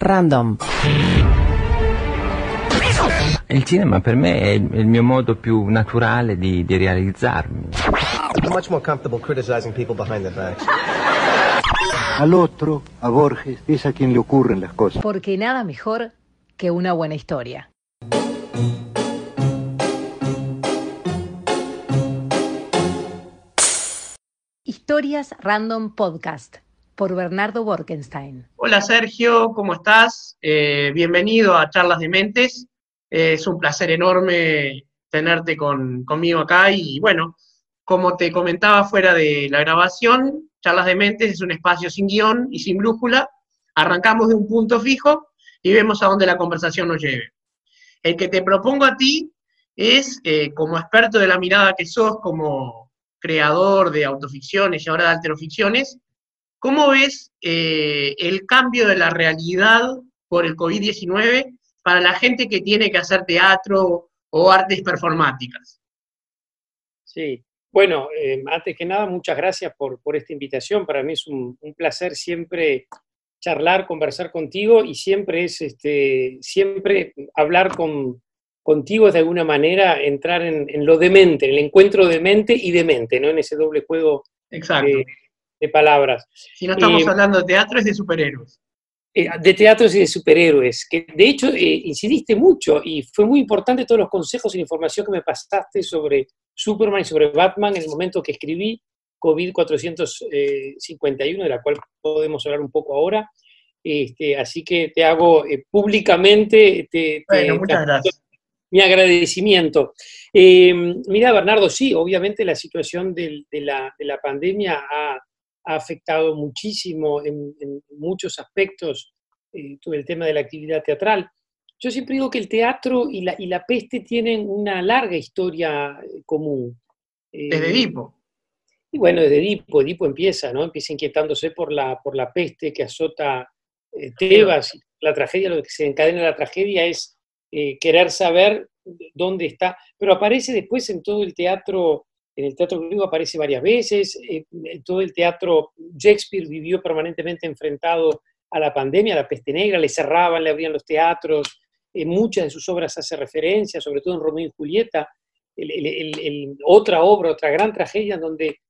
Random. Il cinema per me è il mio modo più naturale di, di realizzarmi. I'm much more comfortable criticizing people behind their backs. Al otro, a Borges, es a quien le ocurren las cosas. Porque nada mejor que una buena historia. Historias Random Podcast por Bernardo Borkenstein. Hola Sergio, ¿cómo estás? Eh, bienvenido a Charlas de Mentes. Eh, es un placer enorme tenerte con, conmigo acá y bueno, como te comentaba fuera de la grabación, Charlas de Mentes es un espacio sin guion y sin brújula. Arrancamos de un punto fijo y vemos a dónde la conversación nos lleve. El que te propongo a ti es, eh, como experto de la mirada que sos, como creador de autoficciones y ahora de alteroficciones, ¿cómo ves eh, el cambio de la realidad por el COVID-19 para la gente que tiene que hacer teatro o artes performáticas? Sí, bueno, eh, antes que nada, muchas gracias por, por esta invitación. Para mí es un, un, placer siempre charlar, conversar contigo y siempre es este, siempre hablar con, contigo es de alguna manera entrar en, en, lo demente, en el encuentro de mente y de mente, ¿no? En ese doble juego de, de, palabras. Si no estamos eh, hablando de teatro, es de superhéroes. Eh, de teatros y de superhéroes, que de hecho eh, incidiste mucho y fue muy importante todos los consejos y la información que me pasaste sobre Superman y sobre Batman en el momento que escribí COVID-451, de la cual podemos hablar un poco ahora. Este, así que te hago eh, públicamente te, bueno, te, muchas gracias. mi agradecimiento. Mira, Bernardo, sí, obviamente la situación del, de, la, de, la, pandemia ha, ha afectado muchísimo en, en muchos aspectos eh, el tema de la actividad teatral. Yo siempre digo que el teatro y la, y la peste tienen una larga historia eh, común. Desde Edipo. Y bueno, desde Edipo, Edipo empieza, ¿no? Empieza inquietándose por la, por la peste que azota eh, Tebas. La tragedia, lo que se encadena la tragedia es eh, querer saber dónde está. Pero aparece después en todo el teatro, en el teatro griego aparece varias veces, eh, todo el teatro, Shakespeare vivió permanentemente enfrentado a la pandemia, a la peste negra, le cerraban, le abrían los teatros, en muchas de sus obras hace referencia, sobre todo en Romeo y Julieta, otra obra, otra gran tragedia en donde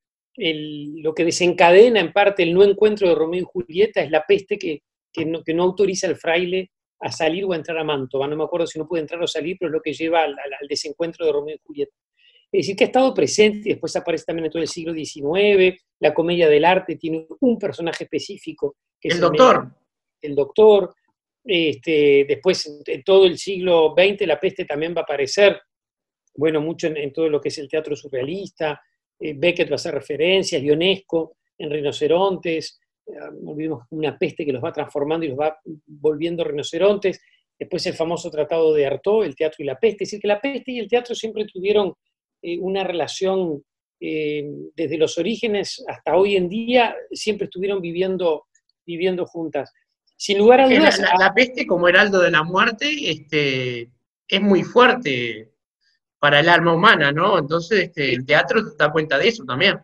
lo que desencadena en parte el no encuentro de Romeo y Julieta es la peste que, no, autoriza al fraile a salir o a entrar a Mantova. No me acuerdo si no puede entrar o salir, pero es lo que lleva al desencuentro de Romeo y Julieta. Es decir, que ha estado presente y después aparece también en todo el siglo XIX. La comedia del arte tiene un personaje específico. Que el es doctor. El, el doctor. Este, después, en todo el siglo XX, la peste también va a aparecer, bueno, mucho en, en todo lo que es el teatro surrealista. Eh, Beckett va a hacer referencias, Ionesco, en rinocerontes. Eh, olvidemos una peste que los va transformando y los va volviendo rinocerontes. Después el famoso tratado de Artaud, el teatro y la peste. Es decir, que la peste y el teatro siempre tuvieron eh, una relación eh, desde los orígenes hasta hoy en día, siempre estuvieron viviendo, viviendo juntas. Sin lugar a dudas. La, la, la, peste, como heraldo de la muerte, este, es muy fuerte para el alma humana, ¿no? Entonces, este, el teatro da cuenta de eso también.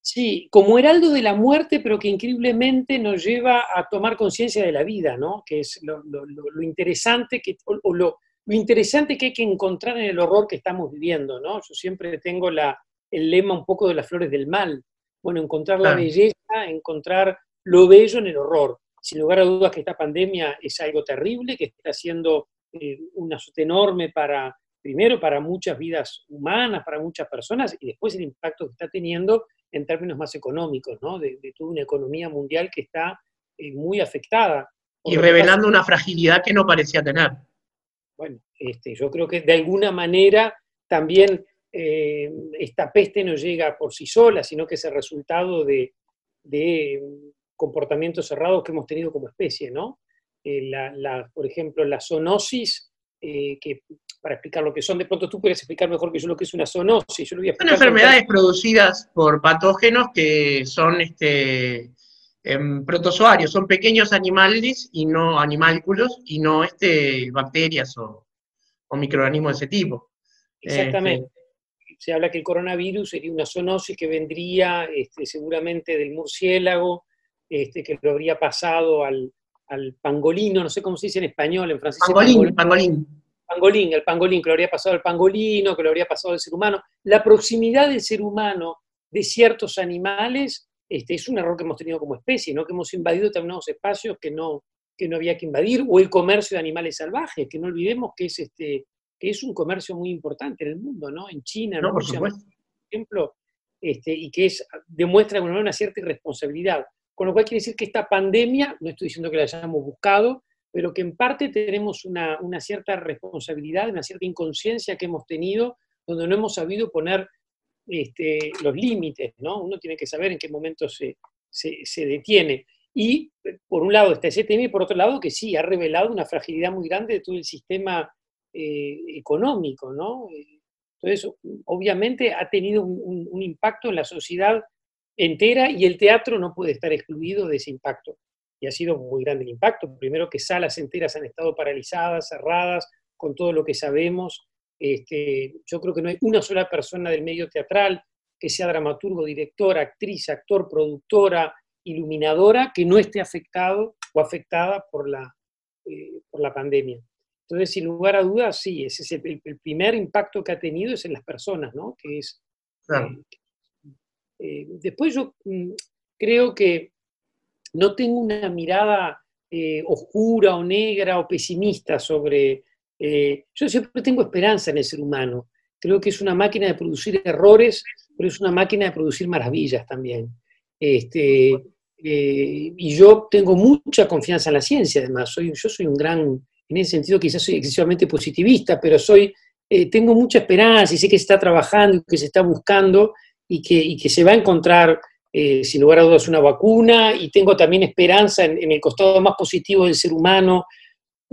Sí, como heraldo de la muerte, pero que increíblemente nos lleva a tomar conciencia de la vida, ¿no? Que es lo, lo, lo interesante que, o, o lo, lo interesante que hay que encontrar en el horror que estamos viviendo, ¿no? Yo siempre tengo la, el lema un poco de las flores del mal. Bueno, encontrar la belleza, encontrar lo bello en el horror. Sin lugar a dudas que esta pandemia es algo terrible, que está haciendo eh, un azote enorme para, primero, para muchas vidas humanas, para muchas personas, y después el impacto que está teniendo en términos más económicos, ¿no? De, de toda una economía mundial que está eh, muy afectada. Y revelando una fragilidad que no parecía tener bueno, este, yo creo que de alguna manera también eh, esta peste no llega por sí sola, sino que es el resultado de, de comportamientos cerrados que hemos tenido como especie, ¿no? Eh, la, la, por ejemplo, la zoonosis, eh, que para explicar lo que son, de pronto tú puedes explicar mejor que yo lo que es una zoonosis. Yo lo voy a son enfermedades producidas por patógenos que son este, eh, protozoarios, son pequeños animales y no animálculos y no este, bacterias o, o microorganismos de ese tipo. Exactamente. Este, Se habla que el coronavirus sería una zoonosis que vendría este, seguramente del murciélago, este, que lo habría pasado al, al pangolino, no sé cómo se dice en español, en francés. Pangolín, pangolín. Pangolín, el pangolín, que lo habría pasado al pangolino, que lo habría pasado al ser humano. La proximidad del ser humano de ciertos animales este, es un error que hemos tenido como especie, ¿no? que hemos invadido determinados espacios que no, que no había que invadir, o el comercio de animales salvajes, que no olvidemos que es, este, que es un comercio muy importante en el mundo, ¿no? en China, No, ¿no? por por ejemplo, este, y que es, demuestra manera una cierta irresponsabilidad. Con lo cual quiere decir que esta pandemia, no estoy diciendo que la hayamos buscado, pero que en parte tenemos una, una cierta responsabilidad, una cierta inconsciencia que hemos tenido, donde no hemos sabido poner este, los límites, ¿no? Uno tiene que saber en qué momento se, se, detiene. Y por un lado está ese tema y por otro lado que sí, ha revelado una fragilidad muy grande de todo el sistema eh, económico, ¿no? Entonces, obviamente ha tenido un impacto en la sociedad entera y el teatro no puede estar excluido de ese impacto. Y ha sido muy grande el impacto. Primero que salas enteras han estado paralizadas, cerradas, con todo lo que sabemos. Este, yo creo que no hay una sola persona del medio teatral, que sea dramaturgo, directora, actriz, actor, productora, iluminadora, que no esté afectado o afectada por la, eh, por la pandemia. Entonces, sin lugar a dudas, sí, ese es el, el- el primer impacto que ha tenido es en las personas, ¿no? Que es, Claro. eh, después yo mm, creo que no tengo una mirada eh, oscura o negra o pesimista sobre... eh, yo siempre tengo esperanza en el ser humano. Creo que es una máquina de producir errores, pero es una máquina de producir maravillas también. Este, eh, y yo tengo mucha confianza en la ciencia, además. Soy, yo soy un gran, en ese sentido quizás soy excesivamente positivista, pero soy, eh, tengo mucha esperanza y sé que se está trabajando que se está buscando y que, que se va a encontrar, sin lugar a dudas, una vacuna. Y tengo también esperanza en el costado más positivo del ser humano,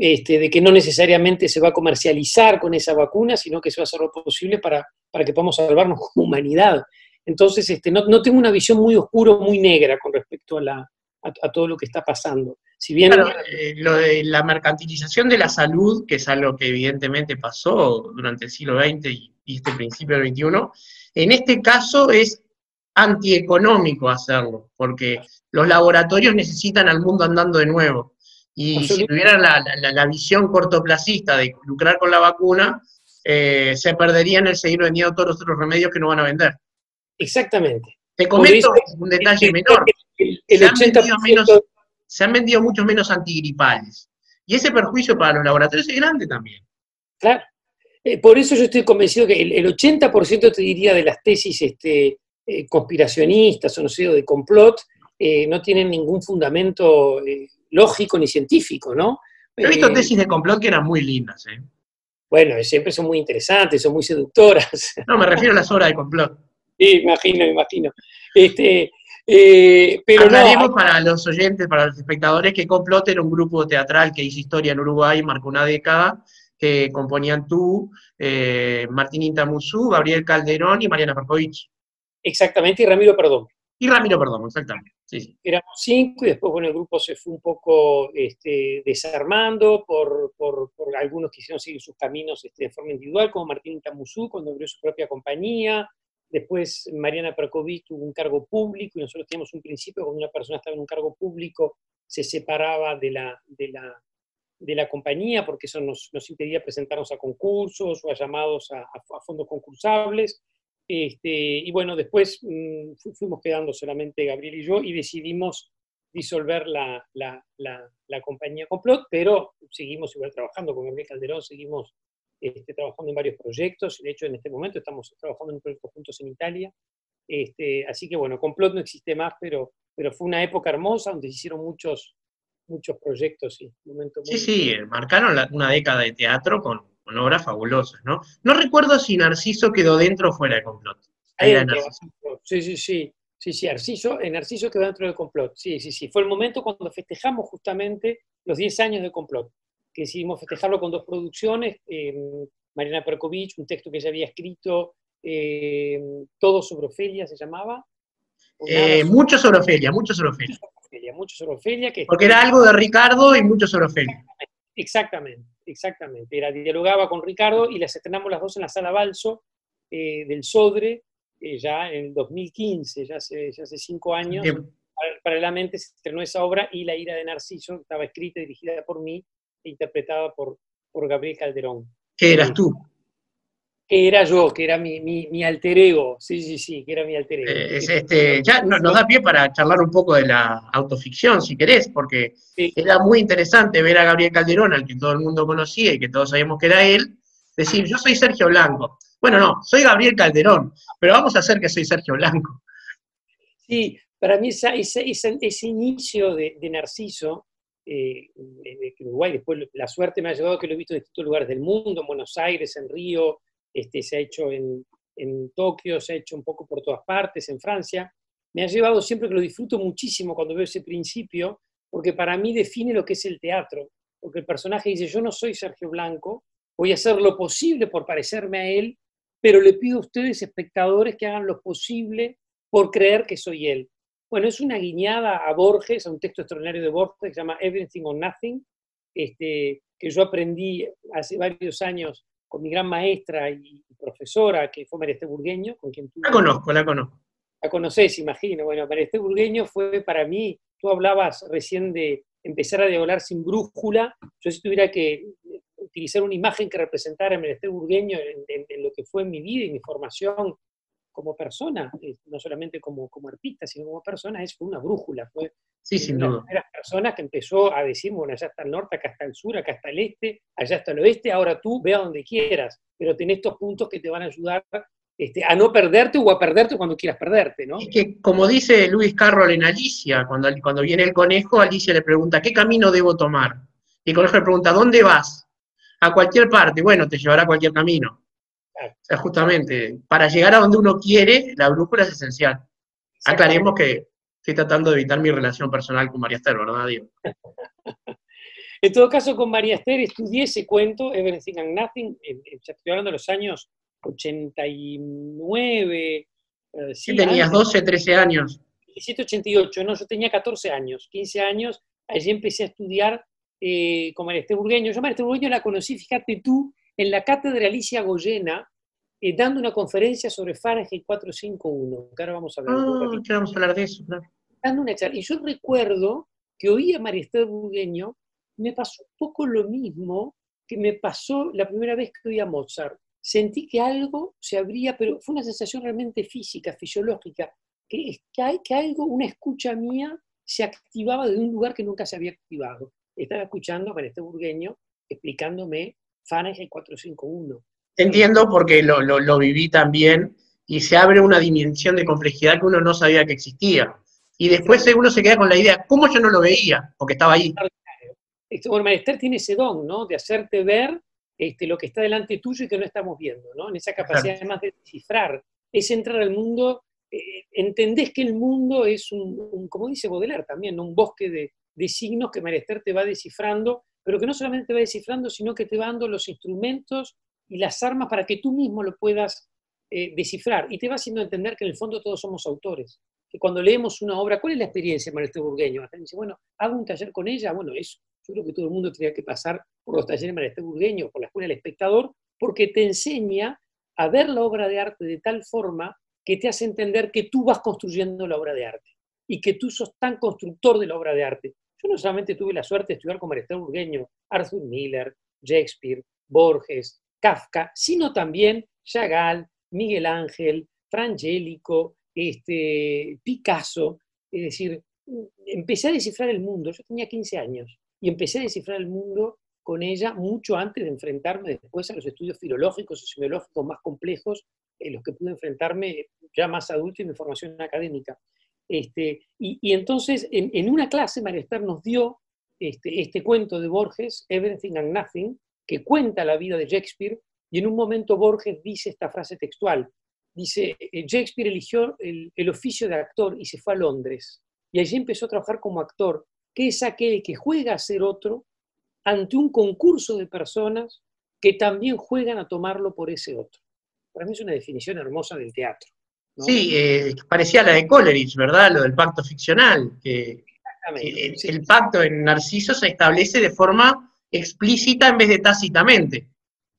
este, de que no necesariamente se va a comercializar con esa vacuna, sino que se va a hacer lo posible para, para que podamos salvarnos como humanidad. Entonces, este, no, no tengo una visión muy oscura, muy negra con respecto a, la, a, todo lo que está pasando. Si bien eh, lo de la mercantilización de la salud, que es algo que evidentemente pasó durante el siglo XX y, y este principio del XXI, en este caso es antieconómico hacerlo, porque los laboratorios necesitan al mundo andando de nuevo. Y si tuvieran la, la- la visión cortoplacista de lucrar con la vacuna, eh, se perderían el seguir vendiendo todos los otros remedios que no van a vender. exactamente. Te comento un detalle el- menor. El, el Se han vendido 80% menos- Se han vendido muchos menos antigripales. Y ese perjuicio para los laboratorios es grande también. Claro. Eh, por eso yo estoy convencido que el, el 80% te diría de las tesis este, eh, conspiracionistas o no sé, de complot, eh, no tienen ningún fundamento lógico ni científico, ¿no? He visto Eh, tesis de complot que eran muy lindas. ¿eh? Bueno, siempre son muy interesantes, son muy seductoras. No, me refiero a las obras de complot. Sí, imagino, imagino. Este, eh, pero no, Aclaremos para los oyentes, para los espectadores, que Complot era un grupo teatral que hizo historia en Uruguay, marcó una década, que componían tú, eh, Martín Intamuzú, Gabriel Calderón y Mariana Perkovich. exactamente, y Ramiro, perdón. Y Ramiro Perdón, exactamente. Sí, sí. éramos cinco y después, bueno, el grupo se fue un poco este, desarmando por, por- por algunos que quisieron seguir sus caminos este, de forma individual, como Martín Tamuzú cuando abrió su propia compañía. Después Mariana Perkovich tuvo un cargo público y nosotros teníamos un principio, cuando una persona estaba en un cargo público, se separaba de la, de la, de la compañía porque eso nos, nos impedía presentarnos a concursos o a llamados a, a- a fondos concursables. Este, y bueno, después mm, fu- fuimos quedando solamente Gabriel y yo y decidimos disolver la, la, la, la compañía Complot, pero seguimos igual trabajando con Gabriel Calderón, seguimos este, trabajando en varios proyectos. De hecho, en este momento estamos trabajando en un proyecto juntos en Italia. Este, así que bueno, Complot no existe más, pero, pero fue una época hermosa donde se hicieron muchos, muchos proyectos. Sí, muy- Sí, sí, eh, marcaron una década de teatro con, con obras fabulosas, ¿no? No recuerdo si Narciso quedó dentro o fuera de Complot. Ahí era Adentro, Narciso. Sí, sí, sí. Sí, sí, Narciso, Narciso quedó dentro del complot. Sí, sí, sí. Fue el momento cuando festejamos justamente los 10 años de complot, que decidimos festejarlo con dos producciones. eh, Mariana Perkovich, un texto que ella había escrito, eh, Todo sobre Ofelia se llamaba. Eh, sobre mucho sobre Ofelia, mucho sobre Ofelia. Ofelia, mucho sobre Ofelia. Que Porque era algo de Ricardo y mucho sobre Ofelia. Exactamente, exactamente. Era, dialogaba con Ricardo y las estrenamos las dos en la sala Balso eh, del Sodre, eh, ya en 2015, ya hace, ya hace cinco años. Para, paralelamente se estrenó esa obra y La ira de Narciso, estaba escrita y dirigida por mí e interpretada por, por Gabriel Calderón. ¿Qué eras tú? Que era yo, que era mi, mi, mi alter ego, sí, sí, sí, que era mi alter ego. Eh, es este, ya no- nos da pie para charlar un poco de la autoficción, si querés, porque Sí. era muy interesante ver a Gabriel Calderón, al que todo el mundo conocía y que todos sabíamos que era él, decir, yo soy Sergio Blanco. Bueno, no, soy Gabriel Calderón, pero vamos a hacer que soy Sergio Blanco. Sí, para mí esa, esa- esa- ese inicio de, de Narciso, eh, de- de Uruguay, después la suerte me ha llevado que lo he visto en distintos lugares del mundo, en Buenos Aires, en Río, este, se ha hecho en, en Tokio, se ha hecho un poco por todas partes, en Francia. Me ha llevado siempre que lo disfruto muchísimo cuando veo ese principio, porque para mí define lo que es el teatro, porque el personaje dice, yo no soy Sergio Blanco, voy a hacer lo posible por parecerme a él, pero le pido a ustedes, espectadores, que hagan lo posible por creer que soy él. Bueno, es una guiñada a Borges, a un texto extraordinario de Borges que se llama Everything or Nothing, este, que yo aprendí hace varios años con mi gran maestra y profesora, que fue María Burgueño, con quien tú La conozco, la conozco. la conocés, imagino. Bueno, María Burgueño fue para mí, tú hablabas recién de empezar a dialogar sin brújula, yo si tuviera que utilizar una imagen que representara a María Burgueño en, en- en lo que fue mi vida y mi formación como persona, eh, no solamente como, como artista, sino como persona, es fue una brújula, fue Sí, sin una de las primeras personas que empezó a decir, bueno, allá está el norte, acá está el sur, acá está el este, allá está el oeste, ahora tú ve a donde quieras, pero tenés estos puntos que te van a ayudar este, a no perderte o a perderte cuando quieras perderte, ¿no? Es que, como dice Luis Carroll en Alicia, cuando, cuando viene el conejo, Alicia le pregunta, ¿qué camino debo tomar? Y el conejo le pregunta, ¿dónde vas? A cualquier parte. Bueno, te llevará a cualquier camino. O sea, justamente, para llegar a donde uno quiere, la brújula es esencial. Aclaremos que estoy tratando de evitar mi relación personal con María Esther, ¿verdad, Diego? En todo caso, con María Esther estudié ese cuento, Everything and Nothing, estoy hablando de los años 89, eh, Sí, tenías antes, 12, 13 años. 17, 88, no, yo tenía 14 años, 15 años, allí empecé a estudiar eh, con María Esther Burgueño. Yo María Esther Burgueño la conocí, fíjate tú, en la cátedra Alicia Goyena, eh, dando una conferencia sobre Fahrenheit 451, que ahora vamos a hablar. un ratito que vamos a hablar de eso, claro. dando una charla. Y yo recuerdo que oí a María Esther Burgueño, me pasó un poco lo mismo que me pasó la primera vez que oí a Mozart. Sentí que algo se abría, pero fue una sensación realmente física, fisiológica, que, que, hay, que algo, una escucha mía, se activaba de un lugar que nunca se había activado. Estaba escuchando a María Esther Burgueño explicándome Fahrenheit 451. Entiendo porque lo, lo- lo viví también y se abre una dimensión de complejidad que uno no sabía que existía. Y después uno se queda con la idea, ¿cómo yo no lo veía? Porque estaba ahí. Este, bueno, Esther tiene ese don, ¿no? De hacerte ver este, lo que está delante tuyo y que no estamos viendo, ¿no? En esa capacidad Claro. además de descifrar, es entrar al mundo, eh, entendés que el mundo es un, un- como dice Baudelaire también, ¿no? un bosque de, de signos que Esther te va descifrando, pero que no solamente te va descifrando, sino que te va dando los instrumentos y las armas para que tú mismo lo puedas eh, descifrar. Y te va haciendo entender que en el fondo todos somos autores. Que cuando leemos una obra, ¿cuál es la experiencia de María Esther Burgueño? Dice, bueno, hago un taller con ella, bueno, eso. Yo creo que todo el mundo tendría que pasar por los talleres Esther Burgueño, por la Escuela del Espectador, porque te enseña a ver la obra de arte de tal forma que te hace entender que tú vas construyendo la obra de arte y que tú sos tan constructor de la obra de arte. Yo no solamente tuve la suerte de estudiar con María Esther Burgueño, Arthur Miller, Shakespeare, Borges, Kafka, sino también Chagall, Miguel Ángel, Frangélico, este, Picasso. Es decir, empecé a descifrar el mundo. Yo tenía 15 años y empecé a descifrar el mundo con ella mucho antes de enfrentarme después a los estudios filológicos o semiológicos más complejos en los que pude enfrentarme ya más adulto y mi formación académica. Este, y, entonces, en, una clase, María nos dio este, este cuento de Borges, Everything and Nothing, que cuenta la vida de Shakespeare, y en un momento Borges dice esta frase textual. Dice, Shakespeare eligió el, el oficio de actor y se fue a Londres. Y allí empezó a trabajar como actor, que es aquel que juega a ser otro ante un concurso de personas que también juegan a tomarlo por ese otro. Para mí es una definición hermosa del teatro. ¿No? Sí, eh, parecía la de Coleridge, ¿verdad? Lo del pacto ficcional, que el, sí. el, pacto en Narciso se establece de forma explícita en vez de tácitamente.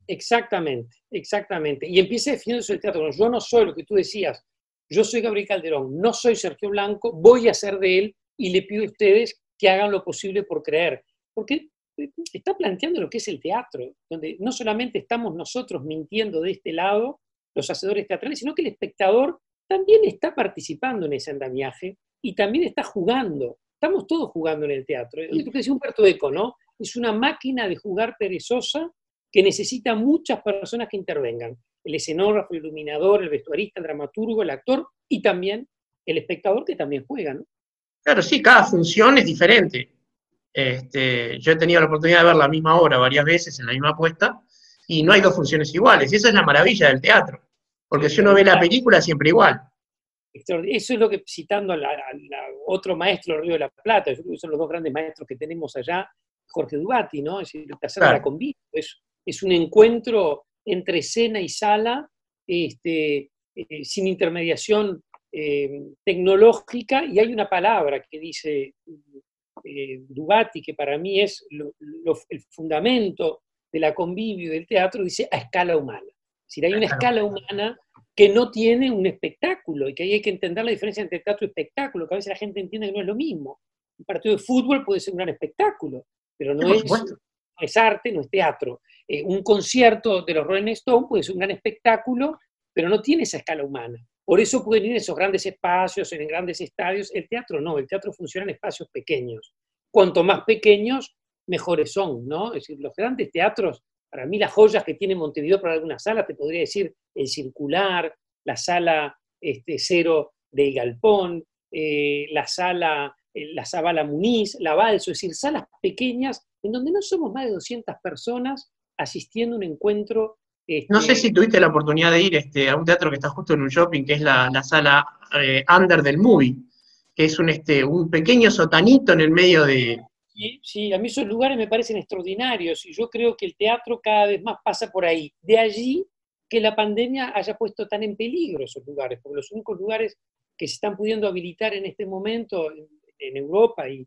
Exactamente, exactamente. Y empieza definiéndose el teatro. Yo no soy lo que tú decías, yo soy Gabriel Calderón, no soy Sergio Blanco, voy a ser de él y le pido a ustedes que hagan lo posible por creer. Porque eh, está planteando lo que es el teatro, donde no solamente estamos nosotros mintiendo de este lado, los hacedores teatrales, sino que el espectador también está participando en ese andamiaje y también está jugando. Estamos todos jugando en el teatro. Es lo que decía Humberto Eco, ¿no? Es una máquina de jugar perezosa que necesita muchas personas que intervengan. El escenógrafo, el iluminador, el vestuarista, el dramaturgo, el actor y también el espectador que también juega, ¿no? Claro, sí, cada función es diferente. Este, yo he tenido la oportunidad de ver la misma obra varias veces en la misma puesta y no hay dos funciones iguales. Y esa es la maravilla del teatro. Porque si uno ve la película, siempre igual. Eso es lo que, citando a, otro maestro Río de la Plata, yo creo que son los dos grandes maestros que tenemos allá, Jorge Dubati, ¿no? Es decir, el placer la convivio. Es, es, un encuentro entre escena y sala, este, eh, sin intermediación eh, tecnológica, y hay una palabra que dice eh, Dubati, que para mí es el fundamento de la convivio del teatro, dice a escala humana. Es decir, hay una escala humana que no tiene un espectáculo y que ahí hay que entender la diferencia entre teatro y espectáculo, que a veces la gente entiende que no es lo mismo. Un partido de fútbol puede ser un gran espectáculo, pero no, es, arte, no es teatro. Eh, un concierto de los Rolling Stones puede ser un gran espectáculo, pero no tiene esa escala humana. Por eso pueden ir en esos grandes espacios, en grandes estadios. El teatro no, el teatro funciona en espacios pequeños. Cuanto más pequeños, mejores son, ¿no? Es decir, los grandes teatros, para mí las joyas que tiene Montevideo para algunas salas, te podría decir el Circular, la sala este, Cero del Galpón, eh, la sala eh, la Zabala Muniz, la Balso, es decir, salas pequeñas en donde no somos más de 200 personas asistiendo a un encuentro. no sé este, si tuviste la oportunidad de ir este, a un teatro que está justo en un shopping, que es la, sala eh, Under del Movie, que es un, este, un pequeño sotanito en el medio de, Sí, a mí esos lugares me parecen extraordinarios y yo creo que el teatro cada vez más pasa por ahí. De allí que la pandemia haya puesto tan en peligro esos lugares, porque los únicos lugares que se están pudiendo habilitar en este momento en, Europa y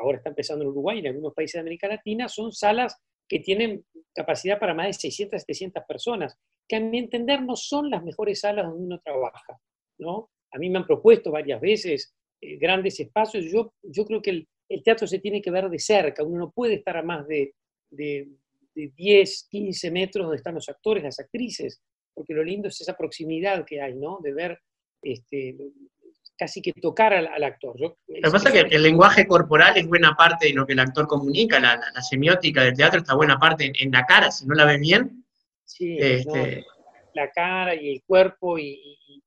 ahora está empezando en Uruguay y en algunos países de América Latina son salas que tienen capacidad para más de 600, 700 personas, que a mi entender no son las mejores salas donde uno trabaja. ¿no? A mí me han propuesto varias veces eh, grandes espacios. Yo, yo creo que el, el teatro se tiene que ver de cerca, uno no puede estar a más de, 10, 15 metros donde están los actores, las actrices, porque lo lindo es esa proximidad que hay, ¿no? De ver, este, casi que tocar al, actor. lo que pasa es que el lenguaje corporal es buena parte de lo que el actor comunica, la, semiótica del teatro está buena parte en, la cara, si no la ves bien. Sí, este, la cara y el cuerpo y,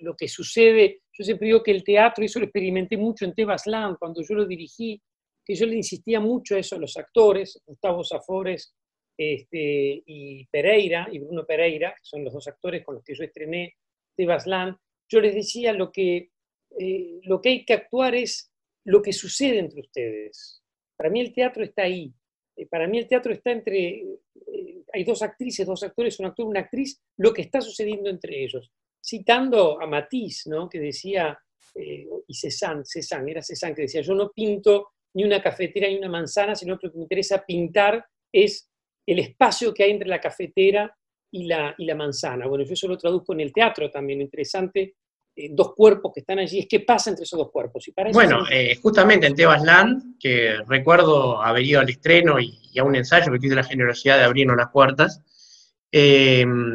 lo, que sucede yo siempre digo que el teatro, y eso lo experimenté mucho en Tebas Land, cuando yo lo dirigí, que yo le insistía mucho eso a los actores, Gustavo Zafores este, y Pereira, y Bruno Pereira, que son los dos actores con los que yo estrené Tebas Land, yo les decía lo que, eh, lo que hay que actuar es lo que sucede entre ustedes. Para mí el teatro está ahí. Eh, para mí el teatro está entre, eh, hay dos actrices, dos actores, un actor, una actriz, lo que está sucediendo entre ellos citando a Matisse, ¿no? que decía, eh, y Cézanne, Cézanne, era Cézanne que decía, yo no pinto ni una cafetera ni una manzana, sino que lo que me interesa pintar es el espacio que hay entre la cafetera y la, y la manzana. Bueno, yo eso lo traduzco en el teatro también, interesante, eh, dos cuerpos que están allí, es qué pasa entre esos dos cuerpos. Y bueno, eh, justamente en Tebas Land, que recuerdo haber ido al estreno y, a un ensayo que tuve la generosidad de abrirnos las puertas,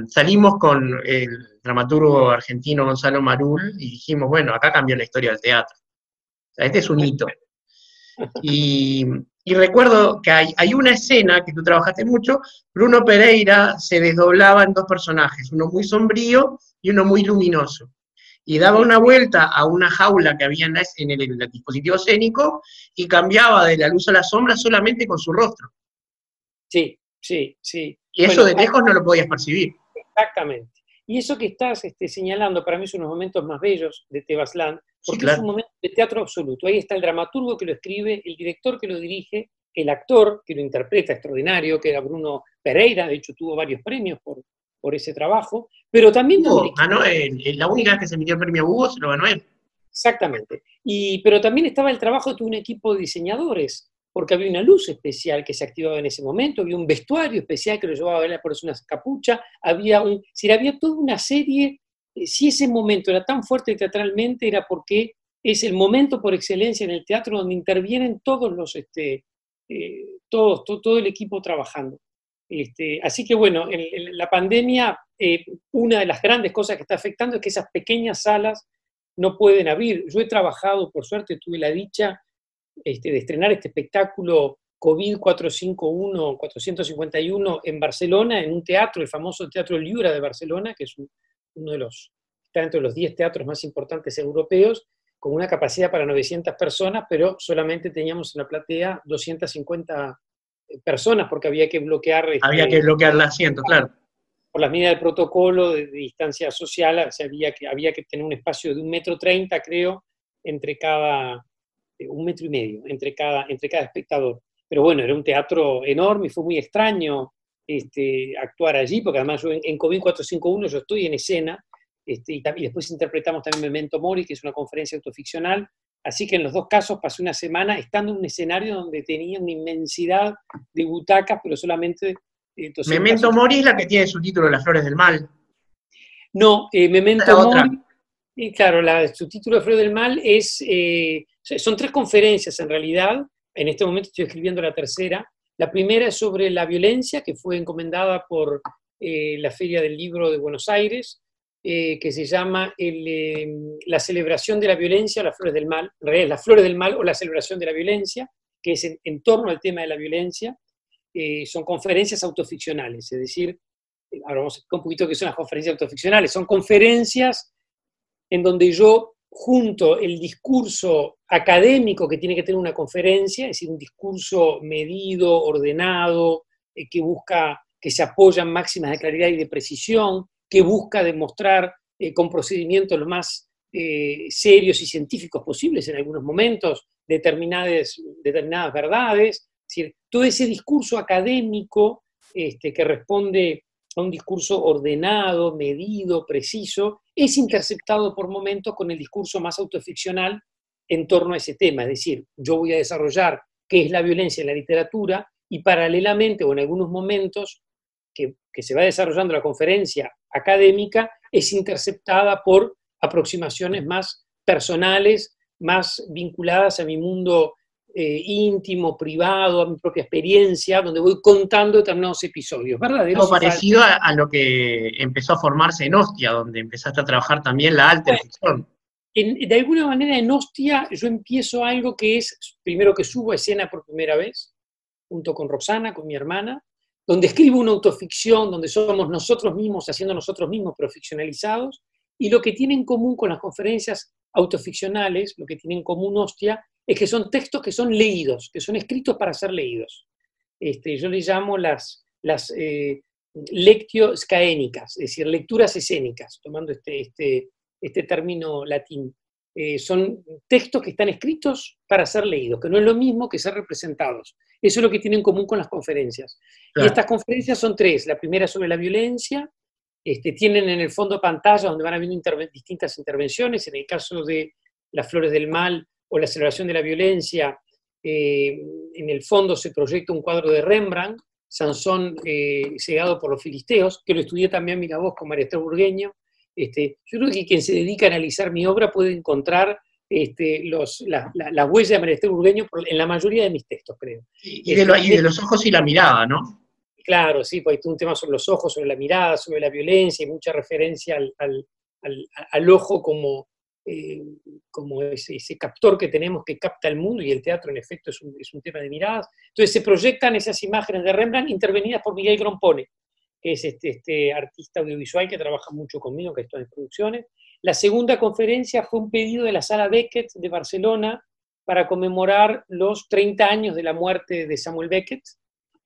salimos con el dramaturgo argentino Gonzalo Marul y dijimos, bueno, acá cambió la historia del teatro. este es un hito. Y, recuerdo que hay, hay, una escena que tú trabajaste mucho, Bruno Pereira se desdoblaba en dos personajes, uno muy sombrío y uno muy luminoso. Y daba una vuelta a una jaula que había en, el, en el dispositivo escénico y cambiaba de la luz a la sombra solamente con su rostro. Sí, sí, sí. Y eso de lejos no lo podías percibir. Exactamente. Y eso que estás este, señalando para mí son los momentos más bellos de Tebasland, porque es un momento de teatro absoluto. Ahí está el dramaturgo que lo escribe, el director que lo dirige, el actor que lo interpreta extraordinario, que era Bruno Pereira, de hecho tuvo varios premios por, por ese trabajo, pero también... ganó la única vez que se emitió el premio Hugo se lo ganó él. Exactamente. Y, pero también estaba el trabajo de un equipo de diseñadores, porque había una luz especial que se activaba en ese momento, había un vestuario especial que lo llevaba a por una capucha, había un, si había toda una serie, eh, si ese momento era tan fuerte teatralmente era porque es el momento por excelencia en el teatro donde intervienen todos los, este, eh, todos, todo, el equipo trabajando. Este, así que bueno, en, la pandemia, eh, una de las grandes cosas que está afectando es que esas pequeñas salas no pueden abrir. Yo he trabajado, por suerte, tuve la dicha este, de estrenar este espectáculo COVID 451, 451 en Barcelona, en un teatro, el famoso Teatro Liura de Barcelona, que es uno de los, está entre los 10 teatros más importantes europeos, con una capacidad para 900 personas, pero solamente teníamos en la platea 250 eh, personas porque había que bloquear... Había que bloquear el asiento, claro. Por las medidas del protocolo de, distancia social, había, que, había que tener un espacio de un metro treinta, creo, entre cada, un metro y medio, entre cada, entre cada espectador. Pero bueno, era un teatro enorme y fue muy extraño este, actuar allí, porque además yo en, en COVID 451 yo estoy en escena, este, y, después interpretamos también Memento Mori, que es una conferencia autoficcional. Así que en los dos casos pasé una semana estando en un escenario donde tenía una inmensidad de butacas, pero solamente... Eh, Memento Mori es la que tiene su título Las Flores del Mal. No, eh, Memento Mori, y claro, la, su título de Flores del Mal es, eh, son tres conferencias en realidad, en este momento estoy escribiendo la tercera. La primera es sobre la violencia, que fue encomendada por la Feria del Libro de Buenos Aires, eh, que se llama La celebración de la violencia o las flores del mal, en las flores del mal o la celebración de la violencia, que es en, torno al tema de la violencia. Eh, son conferencias autoficcionales, es decir, eh, ahora vamos a explicar un poquito qué son las conferencias autoficcionales. Son conferencias en donde yo junto el discurso académico que tiene que tener una conferencia, es decir, un discurso medido, ordenado, que busca, que se apoya en máximas de claridad y de precisión, que busca demostrar eh, con procedimientos lo más eh, serios y científicos posibles en algunos momentos determinadas, determinadas verdades. Todo ese discurso académico este, que responde a un discurso ordenado, medido, preciso, es interceptado por momentos con el discurso más autoficcional en torno a ese tema. Es decir, yo voy a desarrollar qué es la violencia en la literatura y paralelamente o en algunos momentos que, se va desarrollando la conferencia académica es interceptada por aproximaciones más personales, más vinculadas a mi mundo eh, íntimo, privado, a mi propia experiencia, donde voy contando determinados episodios, ¿verdad? Algo parecido a, lo que empezó a formarse en Ostia, donde empezaste a trabajar también la alta ficción. de alguna manera en Ostia yo empiezo algo que es, primero que subo a escena por primera vez, junto con Roxana, con mi hermana, donde escribo una autoficción, donde somos nosotros mismos haciendo nosotros mismos, pero ficcionalizados, y lo que tiene en común con las conferencias autoficcionales, lo que tiene en común Hostia, es que son textos que son leídos, que son escritos para ser leídos. Este, yo les llamo las, las eh, lectio scaénicas, es decir, lecturas escénicas, tomando este, este, este término latín. Eh, son textos que están escritos para ser leídos, que no es lo mismo que ser representados. Eso es lo que tienen en común con las conferencias. Y estas conferencias son tres. La primera sobre la violencia, este, tienen en el fondo pantalla donde van habiendo distintas intervenciones. En el caso de las flores del mal o la celebración de la violencia, eh, en el fondo se proyecta un cuadro de Rembrandt, Sansón eh, cegado por los filisteos, que lo estudié también, mira vos, con María Esther Burgueño, este, yo creo que quien se dedica a analizar mi obra puede encontrar este, los, la, la, huella de María Burgueño en la mayoría de mis textos, creo. Y, de, de, los ojos y la mirada, ¿no? Claro, sí, pues hay un tema sobre los ojos, sobre la mirada, sobre la violencia, y mucha referencia al, al, al, ojo como, eh, como ese, captor que tenemos que capta el mundo, y el teatro en efecto es un, es un tema de miradas. Entonces se proyectan esas imágenes de Rembrandt intervenidas por Miguel Grompone, que es este, este, artista audiovisual que trabaja mucho conmigo, que está en producciones. La segunda conferencia fue un pedido de la Sala Beckett de Barcelona para conmemorar los 30 años de la muerte de Samuel Beckett.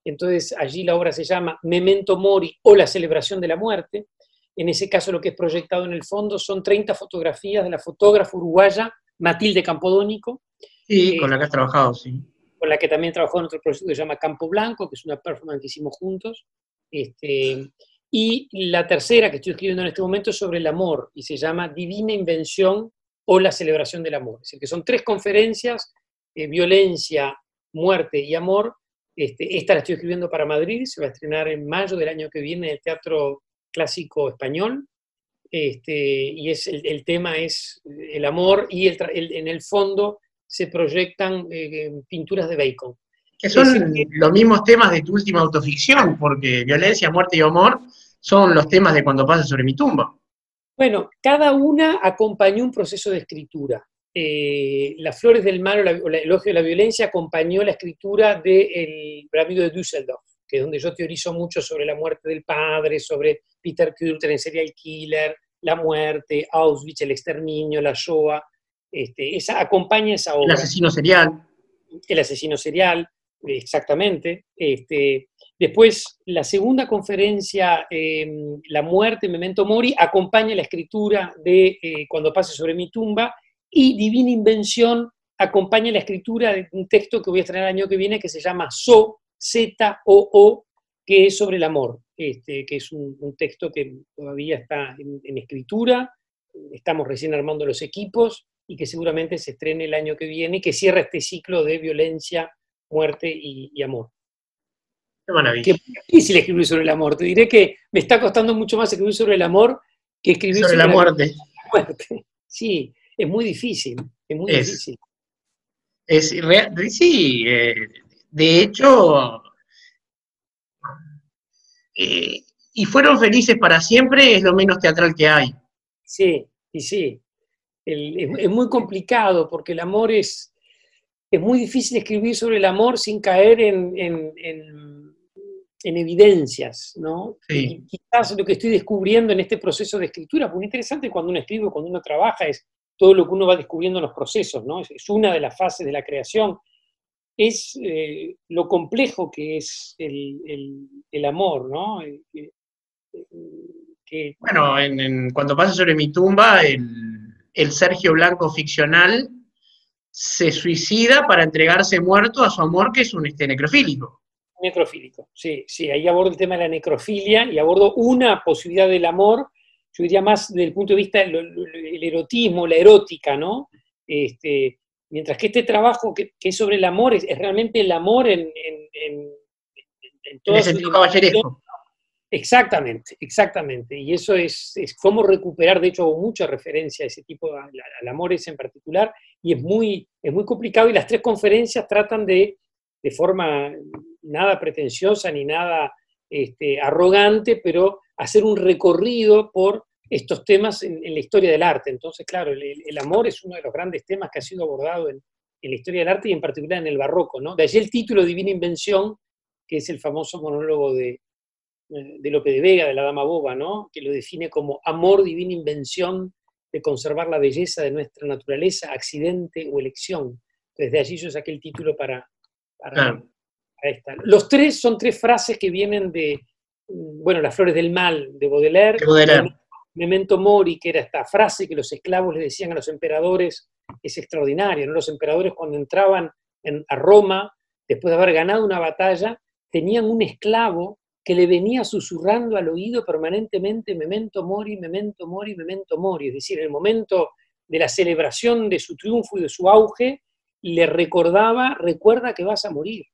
Entonces allí la obra se llama Memento Mori o la celebración de la muerte. En ese caso lo que es proyectado en el fondo son 30 fotografías de la fotógrafa uruguaya Matilde Campodónico. Sí, con la que has trabajado, sí. Con la que también trabajó en otro proyecto que se llama Campo Blanco, que es una performance que hicimos juntos. Este, y la tercera que estoy escribiendo en este momento es sobre el amor y se llama Divina Invención o la celebración del amor. Es decir, que son tres conferencias, eh, violencia, muerte y amor. Este, esta la estoy escribiendo para Madrid, se va a estrenar en mayo del año que viene en el Teatro Clásico Español. este, y es, el, tema es el amor y el, en el fondo se proyectan eh, pinturas de Bacon. Que son los mismos temas de tu última autoficción, porque violencia, muerte y amor son los temas de cuando pasa sobre mi tumba. Bueno, cada una acompañó un proceso de escritura. Eh, Las flores del mal o, el elogio de la violencia acompañó la escritura del de amigo de Düsseldorf, que es donde yo teorizo mucho sobre la muerte del padre, sobre Peter Kürter en Serial Killer, la muerte, Auschwitz, el exterminio, la Shoah. Este, esa, acompaña esa obra. El asesino serial. El asesino serial, exactamente. Este, después, la segunda conferencia, em, La muerte, Memento Mori, acompaña la escritura de eh, Cuando pase sobre mi tumba, y Divina Invención acompaña la escritura de un texto que voy a estrenar el año que viene que se llama So, Z-O-O, que es sobre el amor, este, que es un, texto que todavía está en, escritura, estamos recién armando los equipos y que seguramente se estrene el año que viene, que cierra este ciclo de violencia, muerte y, amor. Qué maravilla. Qué difícil escribir sobre el amor. Te diré que me está costando mucho más escribir sobre el amor que escribir sobre, la, muerte. la muerte. Sí, es muy difícil, es muy difícil. Es sí, eh, de hecho, eh, y fueron felices para siempre es lo menos teatral que hay. Sí, y sí. es, muy complicado porque el amor es, es muy difícil escribir sobre el amor sin caer en, en, evidencias, ¿no? Sí. Y quizás lo que estoy descubriendo en este proceso de escritura, muy interesante cuando uno escribe, cuando uno trabaja, es todo lo que uno va descubriendo en los procesos, ¿no? Es, una de las fases de la creación. Es eh, lo complejo que es el, amor, ¿no? Eh, bueno, cuando pasa sobre mi tumba, el, Sergio Blanco ficcional se suicida para entregarse muerto a su amor, que es un este, necrofílico. Necrofílico, sí, sí, ahí abordo el tema de la necrofilia y abordo una posibilidad del amor yo diría más desde el punto de vista del erotismo, la erótica, ¿no? Este, mientras que este trabajo que, es sobre el amor es, realmente el amor en, en, en, en todo caballeresco. Exactamente, exactamente. Y eso es, es cómo recuperar, de hecho hago mucha referencia a ese tipo, al, amor ese en particular, y es muy, es muy complicado y las tres conferencias tratan de, de forma nada pretenciosa ni nada este, arrogante, pero hacer un recorrido por estos temas en, la historia del arte. Entonces, claro, el, amor es uno de los grandes temas que ha sido abordado en, la historia del arte y en particular en el barroco. ¿no? De allí el título Divina Invención, que es el famoso monólogo de, de Lope de Vega, de la Dama Boba, ¿no? que lo define como amor, divina invención de conservar la belleza de nuestra naturaleza, accidente o elección. Desde allí yo saqué el título para, para, esta. Los tres son tres frases que vienen de, bueno, Las flores del mal de Baudelaire, Memento Mori, que era esta frase que los esclavos le decían a los emperadores, es extraordinario, ¿no? Los emperadores cuando entraban a Roma, después de haber ganado una batalla, tenían un esclavo que le venía susurrando al oído permanentemente Memento Mori, Memento Mori, Memento Mori, es decir, en el momento de la celebración de su triunfo y de su auge, le recordaba, recuerda que vas a morir,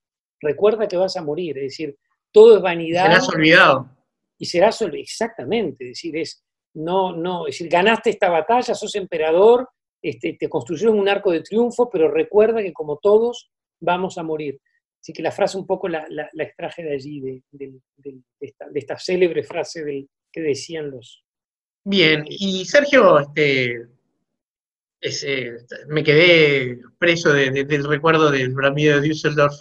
recuerda que vas a morir, es decir, todo es vanidad. Serás olvidado. Y serás olvidado, exactamente, es decir, es, no, no, es decir, ganaste esta batalla, sos emperador, este, te construyeron un arco de triunfo, pero recuerda que como todos vamos a morir. Así que la frase un poco la, extraje de allí, de, esta, célebre frase del, que decían los... Bien, y Sergio, este, eh, me quedé preso del recuerdo del Ramiro de Düsseldorf,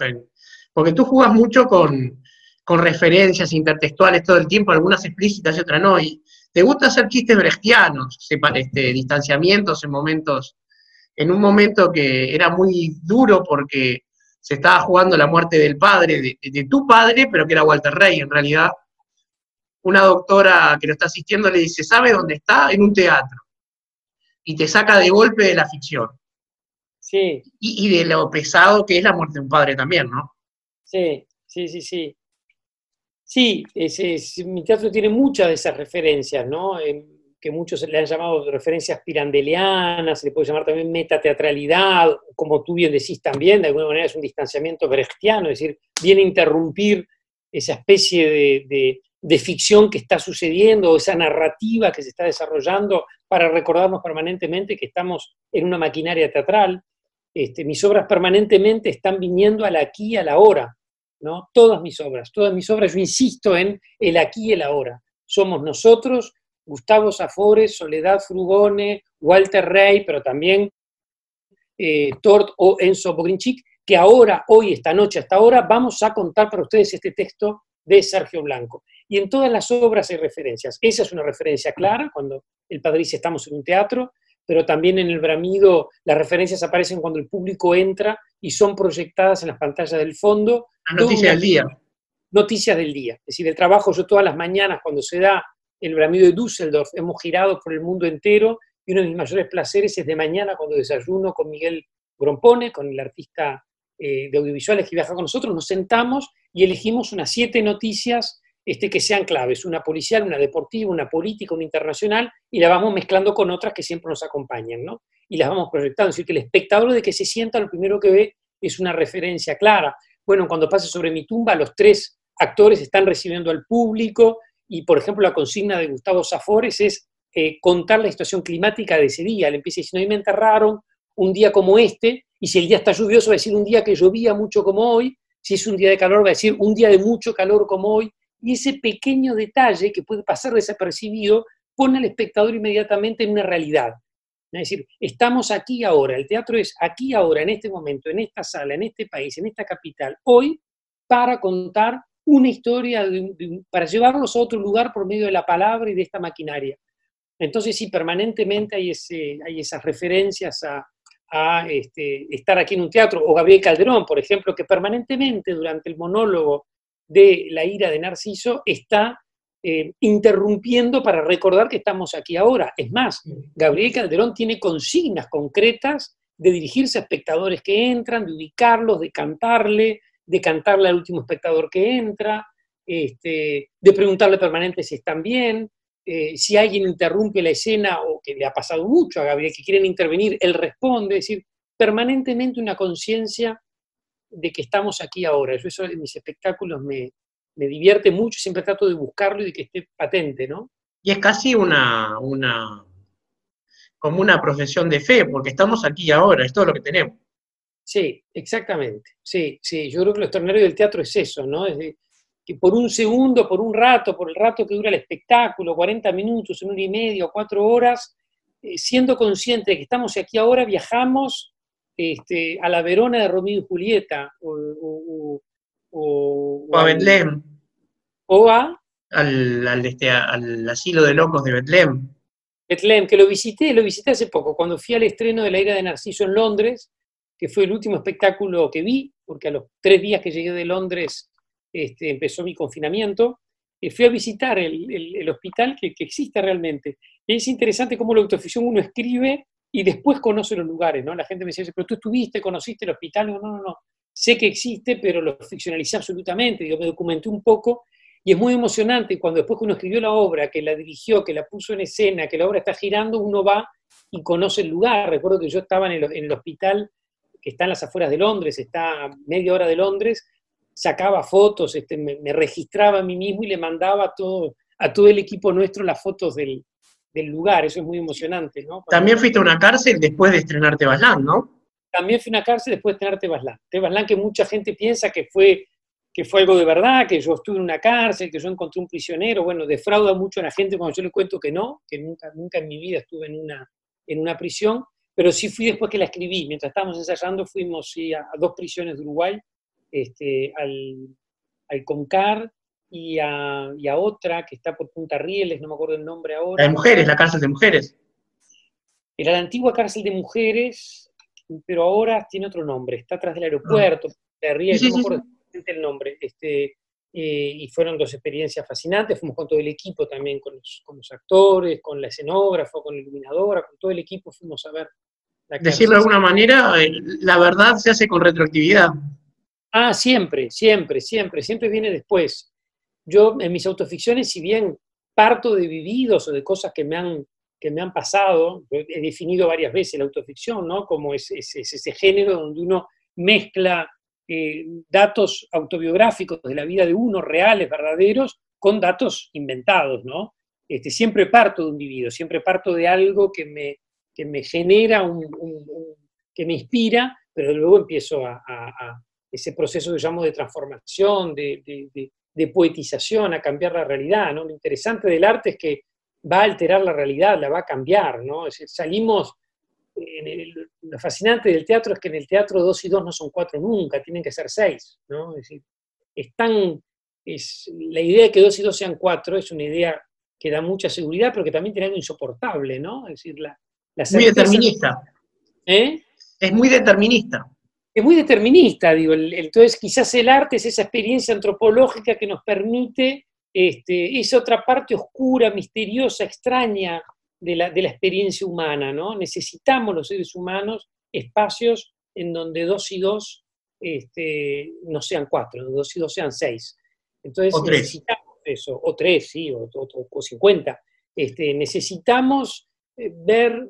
porque tú jugás mucho con, con referencias intertextuales todo el tiempo, algunas explícitas y otras no. Y te gusta hacer chistes brechtianos, este, distanciamientos en momentos, en un momento que era muy duro porque se estaba jugando la muerte del padre, de, tu padre, pero que era Walter Rey en realidad. Una doctora que lo está asistiendo le dice, ¿sabe dónde está? En un teatro. Y te saca de golpe de la ficción. Sí. Y, y de lo pesado que es la muerte de un padre también, ¿no? Sí, sí, sí, sí. Sí, mi teatro tiene muchas de esas referencias, ¿no? Que muchos le han llamado referencias pirandelianas, se le puede llamar también metateatralidad, como tú bien decís también, de alguna manera es un distanciamiento brechtiano, es decir, viene a interrumpir esa especie de, ficción que está sucediendo esa narrativa que se está desarrollando para recordarnos permanentemente que estamos en una maquinaria teatral. Este, mis obras permanentemente están viniendo al aquí y a la hora, ¿no? Todas mis obras, todas mis obras, yo insisto en el aquí y el ahora. Somos nosotros, Gustavo Safores, Soledad Frugone, Walter Rey, pero también eh, Tort o Enzo Bogrinchik, que ahora, hoy, esta noche, hasta ahora, vamos a contar para ustedes este texto de Sergio Blanco. Y en todas las obras hay referencias. Esa es una referencia clara, cuando el padre dice estamos en un teatro, pero también en el Bramido las referencias aparecen cuando el público entra y son proyectadas en las pantallas del fondo. La noticia del día. Noticias del día. Es decir, el trabajo, yo todas las mañanas cuando se da el Bramido de Düsseldorf, hemos girado por el mundo entero y uno de mis mayores placeres es de mañana cuando desayuno con Miguel Grompone, con el artista eh, de audiovisuales que viaja con nosotros, nos sentamos y elegimos unas siete noticias este, que sean claves, una policial, una deportiva, una política, una internacional, y la vamos mezclando con otras que siempre nos acompañan, ¿no? Y las vamos proyectando. Es decir, que el espectador de que se sienta lo primero que ve es una referencia clara. Bueno, cuando pase sobre mi tumba, los tres actores están recibiendo al público, y por ejemplo la consigna de Gustavo Zafores es eh, contar la situación climática de ese día. Le empieza diciendo, mí me enterraron un día como este, y si el día está lluvioso va a decir un día que llovía mucho como hoy, si es un día de calor va a decir un día de mucho calor como hoy, y ese pequeño detalle que puede pasar desapercibido pone al espectador inmediatamente en una realidad. Es decir, estamos aquí ahora, el teatro es aquí ahora, en este momento, en esta sala, en este país, en esta capital, hoy, para contar una historia, para llevarlos a otro lugar por medio de la palabra y de esta maquinaria. Entonces, sí, permanentemente hay, esas referencias a, a este, estar aquí en un teatro, o Gabriel Calderón, por ejemplo, que permanentemente durante el monólogo de La ira de Narciso está eh, interrumpiendo para recordar que estamos aquí ahora. Es más, Gabriel Calderón tiene consignas concretas de dirigirse a espectadores que entran, de ubicarlos, de cantarle, de cantarle al último espectador que entra, este, de preguntarle permanente si están bien, eh, si alguien interrumpe la escena o que le ha pasado mucho a Gabriel, que quieren intervenir, él responde, es decir, permanentemente una conciencia de que estamos aquí ahora. Yo eso en mis espectáculos me, me divierte mucho, siempre trato de buscarlo y de que esté patente, ¿no? Y es casi una, una, como una profesión de fe, porque estamos aquí ahora, es todo lo que tenemos. Sí, exactamente. Sí, sí. Yo creo que lo extraordinario del teatro es eso, ¿no? Es que por un segundo, por un rato, por el rato que dura el espectáculo, 40 minutos, una hora y media o cuatro horas, eh, siendo consciente de que estamos aquí ahora, viajamos este, a la Verona de Romeo y Julieta, o, a Betlém. O a... Al, este, al asilo de locos de Betlém. Betlém, que lo visité, lo visité hace poco, cuando fui al estreno de La Ira de Narciso en Londres, que fue el último espectáculo que vi, porque a los tres días que llegué de Londres este, empezó mi confinamiento, y fui a visitar el, hospital que, existe realmente. Y es interesante cómo la autoficción uno escribe y después conoce los lugares, ¿no? La gente me dice, pero tú estuviste, conociste el hospital. no, no, no. Sé que existe, pero lo ficcionalicé absolutamente. Yo me documenté un poco y es muy emocionante cuando después que uno escribió la obra, que la dirigió, que la puso en escena, que la obra está girando, uno va y conoce el lugar. Recuerdo que yo estaba en el, en el hospital que está en las afueras de Londres, está a media hora de Londres, sacaba fotos, este, me, registraba a mí mismo y le mandaba a todo, a todo el equipo nuestro las fotos del, lugar, eso es muy emocionante, ¿no? También fuiste a una cárcel después de estrenarte Baslán, ¿no? También fui a una cárcel después de estrenarte Baslán. Baslán que mucha gente piensa que fue, que fue algo de verdad, que yo estuve en una cárcel, que yo encontré un prisionero, bueno, defrauda mucho a la gente cuando yo le cuento que no, que nunca, nunca en mi vida estuve en una, en una prisión, pero sí fui después que la escribí. Mientras estábamos ensayando fuimos a, a dos prisiones de Uruguay, este, al, al CONCAR y a, y a, otra que está por Punta Rieles, no me acuerdo el nombre ahora. La de mujeres, la cárcel de mujeres. Era la antigua cárcel de mujeres, pero ahora tiene otro nombre, está atrás del aeropuerto, de Rieles, no me acuerdo el nombre. Este, eh, y fueron dos experiencias fascinantes, fuimos con todo el equipo también, con los, con los actores, con la escenógrafa, con la iluminadora, con todo el equipo fuimos a ver. La Decirlo de alguna manera, eh, la verdad se hace con retroactividad. Ah, siempre, siempre, siempre, siempre viene después. Yo en mis autoficciones, si bien parto de vividos o de cosas que me han, que me han pasado, he definido varias veces la autoficción, ¿no? Como es, ese género donde uno mezcla eh, datos autobiográficos de la vida de uno, reales, verdaderos, con datos inventados, ¿no? Este, siempre parto de un individuo, siempre parto de algo que me, que me genera, un, que me inspira, pero luego empiezo a, ese proceso que llamo de transformación, de, de, poetización, a cambiar la realidad, ¿no? Lo interesante del arte es que va a alterar la realidad, la va a cambiar, ¿no? Es decir, salimos, lo fascinante del teatro es que en el teatro dos y dos no son cuatro nunca, tienen que ser seis, ¿no? Es decir, es tan, es, la idea de que dos y dos sean cuatro es una idea que da mucha seguridad, pero que también tiene algo insoportable, ¿no? Es decir, la, la Muy determinista. ¿Eh? Es muy determinista. Es muy determinista, digo. entonces, quizás el arte es esa experiencia antropológica que nos permite este, esa otra parte oscura, misteriosa, extraña de la, experiencia humana, ¿no? Necesitamos los seres humanos espacios en donde dos y dos este, no sean cuatro, dos y dos sean seis. Entonces necesitamos eso, o tres, sí, o, cincuenta. Este, necesitamos eh, ver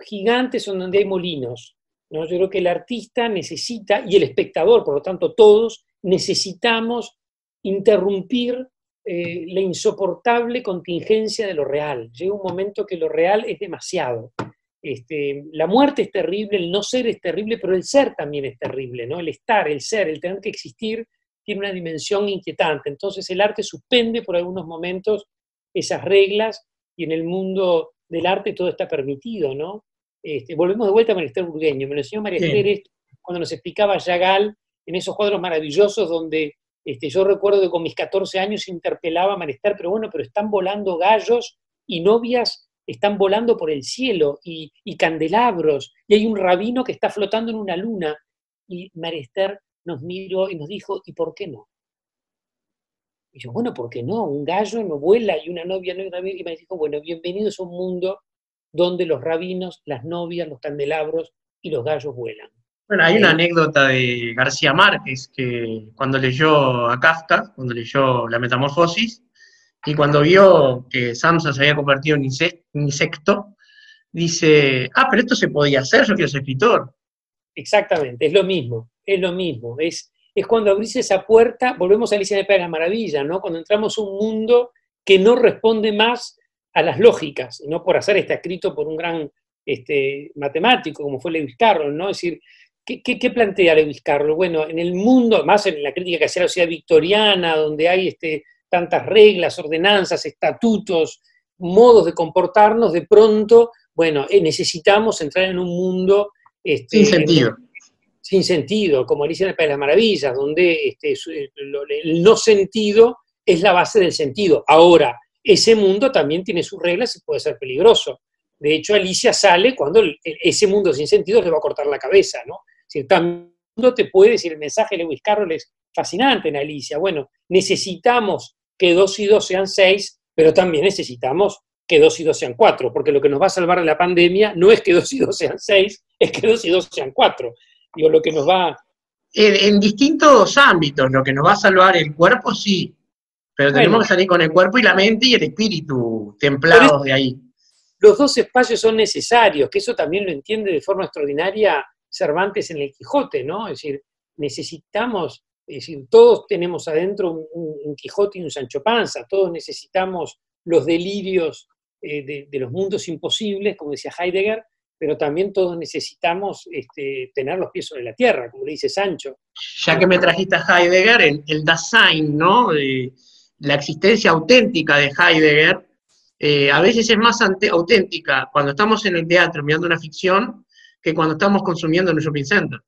gigantes en donde hay molinos. ¿No? Yo creo que el artista necesita, y el espectador, por lo tanto todos, necesitamos interrumpir eh, la insoportable contingencia de lo real. Llega un momento que lo real es demasiado. Este, la muerte es terrible, el no ser es terrible, pero el ser también es terrible, ¿no? El estar, el ser, el tener que existir tiene una dimensión inquietante. Entonces el arte suspende por algunos momentos esas reglas y en el mundo del arte todo está permitido, ¿no? Este, volvemos de vuelta a María Burgueño. Me lo enseñó María cuando nos explicaba Yagal en esos cuadros maravillosos donde este, yo recuerdo que con mis 14 años interpelaba a Marestar, pero bueno, pero están volando gallos y novias están volando por el cielo y, candelabros, y hay un rabino que está flotando en una luna. Y Marester nos miró y nos dijo, ¿y por qué no? Y yo, bueno, ¿por qué no? Un gallo no vuela y una novia no. Y me dijo, bueno, bienvenidos a un mundo donde los rabinos, las novias, los candelabros y los gallos vuelan. Bueno, hay una anécdota de García Márquez que cuando leyó a Kafka, cuando leyó La Metamorfosis, y cuando vio que Samsa se había convertido en insecto, dice, ah, pero esto se podía hacer, yo quiero ser escritor. Exactamente, es lo mismo, es lo mismo. Es, es cuando abrís esa puerta, volvemos a Alicia de la Maravilla, ¿no? Cuando entramos a un mundo que no responde más a las lógicas, no por hacer está escrito por un gran este, matemático como fue Lewis Carroll, ¿no? Es decir, ¿Qué, plantea Lewis Carroll? Bueno, en el mundo, más en la crítica que hacía la sociedad victoriana, donde hay este, tantas reglas, ordenanzas, estatutos, modos de comportarnos, de pronto, bueno, eh, necesitamos entrar en un mundo... Este, sin sentido. sin sentido, como Alicia en el País de las Maravillas, donde este, el no sentido es la base del sentido. Ahora, ese mundo también tiene sus reglas y puede ser peligroso. De hecho, Alicia sale cuando ese mundo sin sentido le va a cortar la cabeza, ¿no? Si te puede decir, el mensaje de Lewis Carroll es fascinante en Alicia. Bueno, necesitamos que dos y dos sean seis, pero también necesitamos que dos y dos sean cuatro, porque lo que nos va a salvar de la pandemia no es que dos y dos sean seis, es que dos y dos sean cuatro. Digo, lo que nos va... En, distintos ámbitos, lo que nos va a salvar el cuerpo, sí, pero tenemos que salir con el cuerpo y la mente y el espíritu templados de ahí. Los dos espacios son necesarios, que eso también lo entiende de forma extraordinaria Cervantes en el Quijote, ¿no? Es decir, necesitamos, es decir, todos tenemos adentro un, Quijote y un Sancho Panza, todos necesitamos los delirios eh, de, los mundos imposibles, como decía Heidegger, pero también todos necesitamos este, tener los pies sobre la tierra, como le dice Sancho. Ya que me trajiste a Heidegger, el, Dasein, ¿no? La existencia auténtica de Heidegger, eh, a veces es más auténtica cuando estamos en el teatro mirando una ficción que cuando estamos consumiendo en el shopping center.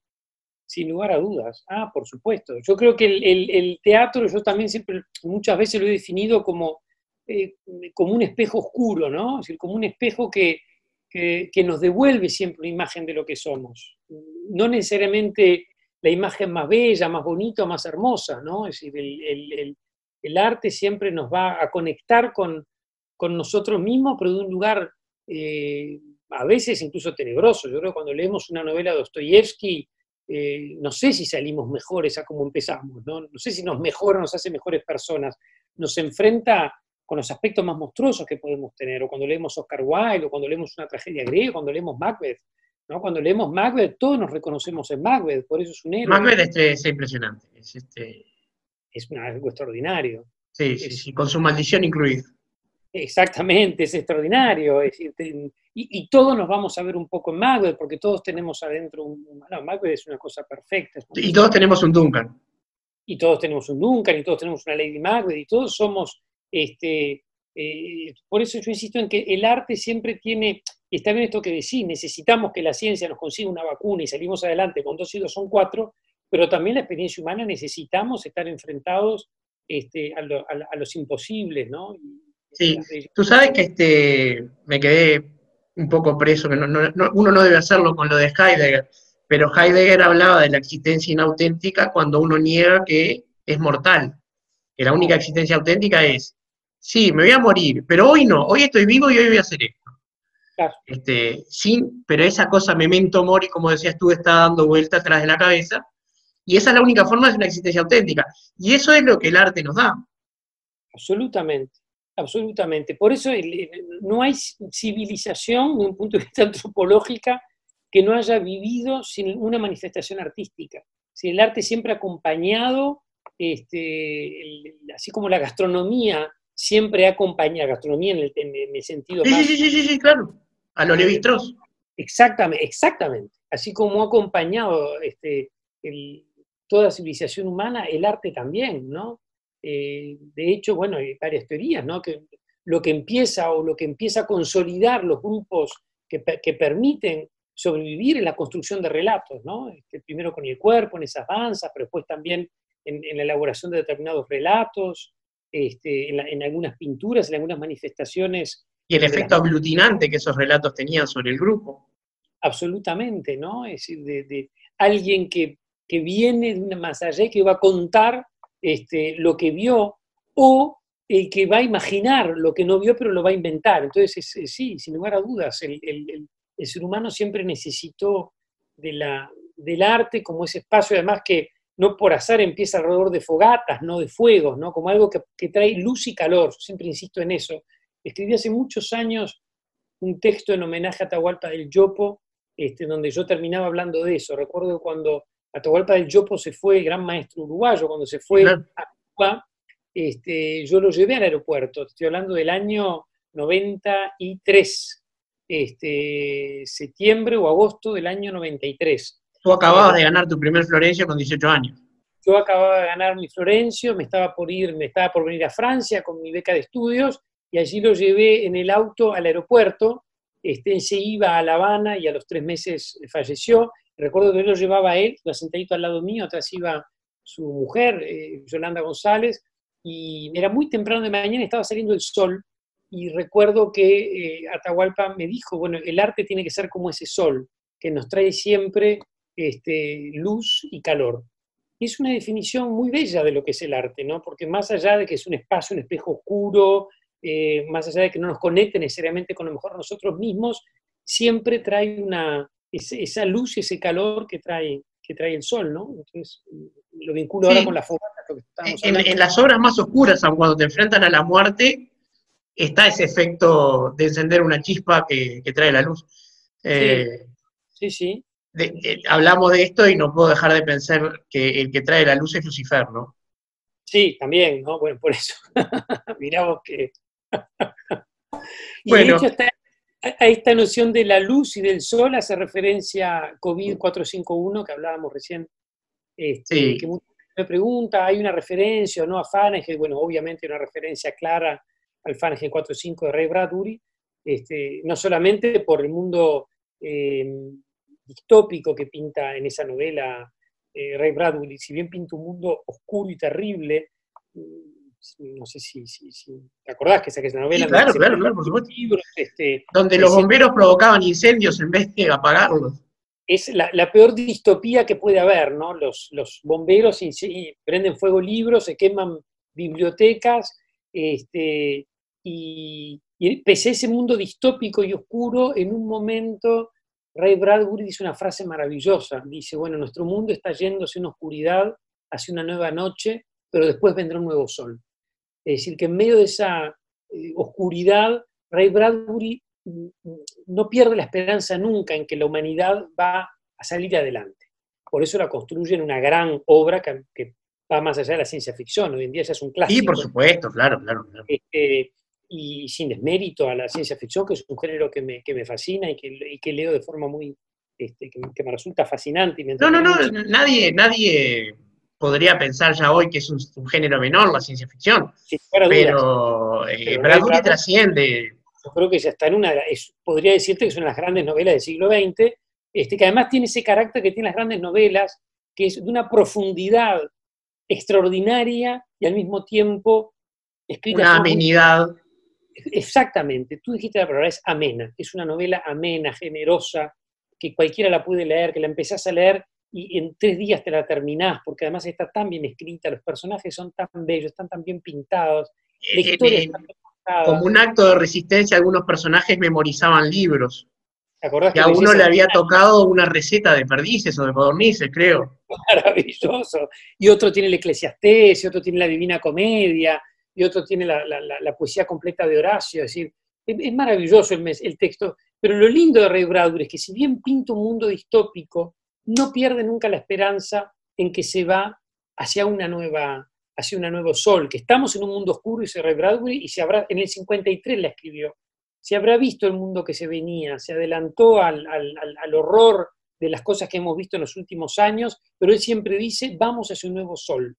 Sin lugar a dudas. Ah, por supuesto. Yo creo que el, teatro, yo también siempre, muchas veces lo he definido como, eh, como un espejo oscuro, ¿no? Es decir, como un espejo que, que, nos devuelve siempre una imagen de lo que somos. No necesariamente la imagen más bella, más bonita, más hermosa, ¿no? Es decir, el arte siempre nos va a conectar con, con nosotros mismos, pero de un lugar eh, a veces incluso tenebroso. Yo creo que cuando leemos una novela de Dostoyevsky, eh, no sé si salimos mejores a cómo empezamos, ¿no? sé si nos mejora, nos hace mejores personas, nos enfrenta con los aspectos más monstruosos que podemos tener, o cuando leemos Oscar Wilde, o cuando leemos una tragedia griega, cuando leemos Macbeth, ¿no? Cuando leemos Macbeth, todos nos reconocemos en Macbeth, por eso es un héroe. Macbeth es, impresionante, es, este... es algo extraordinario. Sí, sí, sí, con su maldición incluida. Exactamente, es extraordinario. Es y, y todos nos vamos a ver un poco en Macbeth, porque todos tenemos adentro un... No, Macbeth es una cosa perfecta. una Y todos tenemos un Duncan. y todos tenemos un Duncan, y todos tenemos una Lady Macbeth, y todos somos, este, eh, por eso yo insisto en que el arte siempre tiene, y está bien esto que decís, necesitamos que la ciencia nos consiga una vacuna y salimos adelante con dos y dos son cuatro, pero también la experiencia humana necesitamos estar enfrentados este, a, lo- a a los imposibles, ¿no? Sí, Tú sabes que este, me quedé un poco preso, que no- no- no- uno no debe hacerlo con lo de Heidegger, pero Heidegger hablaba de la existencia inauténtica cuando uno niega que es mortal, que la única existencia auténtica es, sí, me voy a morir, pero hoy no, hoy estoy vivo y hoy voy a hacer esto. Claro. Este, sí, pero esa cosa memento mori, como decías tú, está dando vuelta atrás de la cabeza, y esa es la única forma de una existencia auténtica. Y eso es lo que el arte nos da. Absolutamente, absolutamente. Por eso el- no hay civilización, desde un punto de vista antropológica, que no haya vivido sin una manifestación artística. Si el arte siempre ha acompañado, este, el- así como la gastronomía siempre ha acompañado, gastronomía en el, en- en el sentido Sí, más sí, sí, sí, sí, claro. A lo Levi Strauss. Exactamente, exactamente. Así como ha acompañado este, el- toda civilización humana, el arte también, ¿no? Eh, de hecho, bueno, hay varias teorías, ¿no? Que lo que empieza o lo que empieza a consolidar los grupos que, pe- que permiten sobrevivir en la construcción de relatos, ¿no? Este, primero con el cuerpo, en esas danzas, pero después también en, en la elaboración de determinados relatos, este, en, la- en algunas pinturas, en algunas manifestaciones Y el de las efecto aglutinante que esos relatos tenían sobre el grupo. absolutamente, ¿no? Es decir, de, de alguien que, que viene de una más allá que va a contar este, lo que vio, o el que va a imaginar lo que no vio, pero lo va a inventar. Entonces, es- es- sí, sin lugar a dudas, el, el- el- el ser humano siempre necesitó de la, del arte como ese espacio, además que no por azar empieza alrededor de fogatas, no de fuegos, ¿no? Como algo que, que trae luz y calor. Yo siempre insisto en eso. Escribí hace muchos años un texto en homenaje a Atahualpa del Yopo, este, donde yo terminaba hablando de eso. Recuerdo cuando Atahualpa del Yopo se fue, gran maestro uruguayo, cuando se fue Claro. a Cuba, este, yo lo llevé al aeropuerto. Estoy hablando del año 93, este, septiembre o agosto del año 93. Tú acababas de ganar tu primer Florencio con 18 años. Yo acababa de ganar mi Florencio, me estaba por ir, me estaba por venir a Francia con mi beca de estudios y allí lo llevé en el auto al aeropuerto. Este, se iba a La Habana y a los tres meses falleció. Recuerdo que yo lo llevaba a él, sentadito al lado mío, atrás iba su mujer, eh, Yolanda González, y era muy temprano de mañana, estaba saliendo el sol, y recuerdo que eh, Atahualpa me dijo, bueno, el arte tiene que ser como ese sol, que nos trae siempre este, luz y calor. Es una definición muy bella de lo que es el arte, ¿no? Porque más allá de que es un espacio, un espejo oscuro, eh, más allá de que no nos conecte necesariamente con lo mejor nosotros mismos, siempre trae una, esa luz y ese calor que trae, que trae el sol, ¿no? Entonces, lo vinculo Sí. ahora con la fogata, lo que estábamos En, en las obras más oscuras, aun cuando te enfrentan a la muerte, está ese efecto de encender una chispa que, que trae la luz. Eh, Sí, sí, de- de- hablamos de esto y no puedo dejar de pensar que el que trae la luz es Lucifer, ¿no? sí, también, ¿no? Bueno, por eso. Mirá vos que... y Bueno. de hecho está- a esta noción de la luz y del sol hace referencia a COVID-451 que hablábamos recién, este, Sí. que me pregunta, ¿hay una referencia o no a Fahrenheit? Bueno, obviamente una referencia clara al Fahrenheit 45 de Ray Bradbury, este, no solamente por el mundo eh, distópico que pinta en esa novela eh, Ray Bradbury, si bien pinta un mundo oscuro y terrible, no sé si, si- si- te acordás que esa que es la novela. Sí, claro, claro, claro, por supuesto. libros, este, Donde los bomberos provocaban incendios en vez de apagarlos. es la, la peor distopía que puede haber, ¿no? Los, los bomberos y, y prenden fuego libros, se queman bibliotecas, este, y, y pese a ese mundo distópico y oscuro, en un momento Ray Bradbury dice una frase maravillosa, dice, bueno, nuestro mundo está yendo hacia una oscuridad, hacia una nueva noche, pero después vendrá un nuevo sol. Es decir, que en medio de esa eh, oscuridad, Ray Bradbury mm, mm, no pierde la esperanza nunca en que la humanidad va a salir adelante. Por eso la construye en una gran obra que, que va más allá de la ciencia ficción, hoy en día ya es un clásico. Sí, por supuesto, claro, claro. claro. Este, y sin desmérito a la ciencia ficción, que es un género que me, que me fascina y que, y que leo de forma muy, este, que, me resulta fascinante. y me No, no, no, nadie, nadie podría pensar ya hoy que es un, un género menor la ciencia ficción, pero eh, Pero trasciende. yo creo que ya está en una, es- podría decirte que es una de las grandes novelas del siglo XX, este, que además tiene ese carácter que tienen las grandes novelas, que es de una profundidad extraordinaria y al mismo tiempo escrita Una muy- amenidad. Exactamente, tú dijiste la palabra, es amena, es una novela amena, generosa, que cualquiera la puede leer, que la empezás a leer y en tres días te la terminás, porque además está tan bien escrita, los personajes son tan bellos, están tan bien pintados, la Eh, historia eh, está bien contada. como un acto de resistencia, algunos personajes memorizaban libros. ¿Te acordás Que a uno le había tocado una receta de perdices o de codornices, creo. maravilloso. Y otro tiene el Eclesiastés, y otro tiene la Divina Comedia, y otro tiene la, la- la- la poesía completa de Horacio. Es decir, es, es maravilloso el, mes- el texto. Pero lo lindo de Ray Bradbury es que si bien pinta un mundo distópico, no pierde nunca la esperanza en que se va hacia una nueva hacia un nuevo sol, que estamos en un mundo oscuro, dice Ray Bradbury, y se habrá, en el 53 la escribió, se habrá visto el mundo que se venía, se adelantó al, al- al- horror de las cosas que hemos visto en los últimos años, pero él siempre dice, vamos hacia un nuevo sol.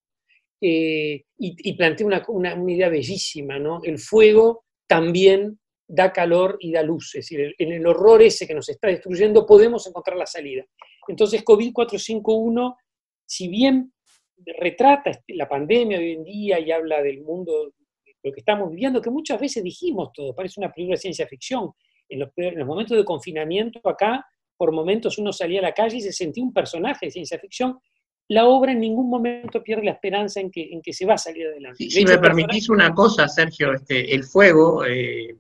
Eh, y, y plantea una, una- una idea bellísima, ¿no? El fuego también da calor y da luz, es decir, en el horror ese que nos está destruyendo podemos encontrar la salida. Entonces, COVID-451, si bien retrata este- la pandemia de hoy en día y habla del mundo, de lo que estamos viviendo, que muchas veces dijimos todo, parece una película de ciencia ficción. En los, peor- en los momentos de confinamiento acá, por momentos uno salía a la calle y se sentía un personaje de ciencia ficción. La obra en ningún momento pierde la esperanza en que, en que se va a salir adelante. Si, De si hecho, me personaje- permitís una cosa, Sergio, este, el fuego, eh,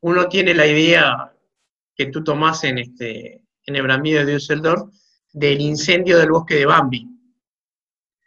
uno tiene la idea que tú tomás en, este, en el Bramido de Düsseldorf del incendio del bosque de Bambi.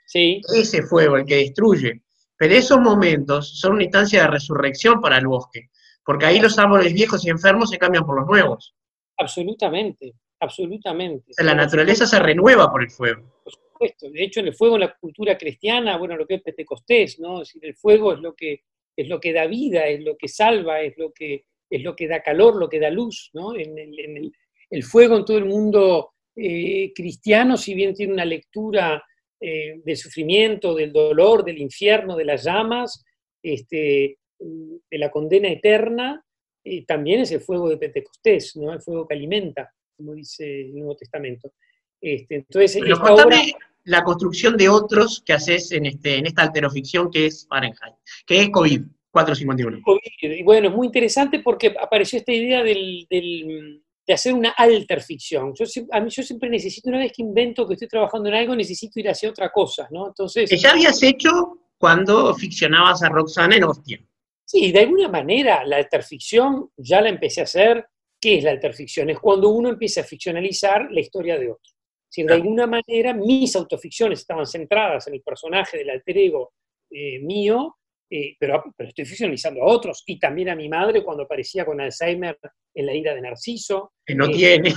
Sí, Ese fuego, el que destruye. Pero esos momentos son una instancia de resurrección para el bosque, porque ahí los árboles viejos y enfermos se cambian por los nuevos. absolutamente, absolutamente. O sea, la naturaleza se renueva por el fuego. por supuesto. De hecho, en el fuego, en la cultura cristiana, bueno, lo que es Pentecostés, ¿no? Es decir, el fuego es lo que, es lo que da vida, es lo que salva, es lo que, es lo que da calor, lo que da luz, ¿no? En el, en el- el fuego en todo el mundo eh, cristiano, si bien tiene una lectura eh, del sufrimiento, del dolor, del infierno, de las llamas, este, de la condena eterna, eh, también es el fuego de Pentecostés, ¿no? El fuego que alimenta, como dice el Nuevo Testamento. Este, entonces, Pero esta contame obra- la construcción de otros que haces en, este, en esta alteroficción que es Fahrenheit, que es COVID 451. COVID. Y bueno, es muy interesante porque apareció esta idea del, del- de hacer una alter ficción. Yo, a mí yo siempre necesito, una vez que invento que estoy trabajando en algo, necesito ir hacia otra cosa, ¿no? Entonces, Que ya habías hecho cuando ficcionabas a Roxana en Hostia. sí, de alguna manera la alterficción ya la empecé a hacer. ¿Qué es la alterficción? Es cuando uno empieza a ficcionalizar la historia de otro. Decir, de alguna manera mis autoficciones estaban centradas en el personaje del alter ego eh, mío, eh, pero, pero estoy ficcionalizando a otros, y también a mi madre cuando aparecía con Alzheimer en la ira de Narciso, que no Eh, tiene.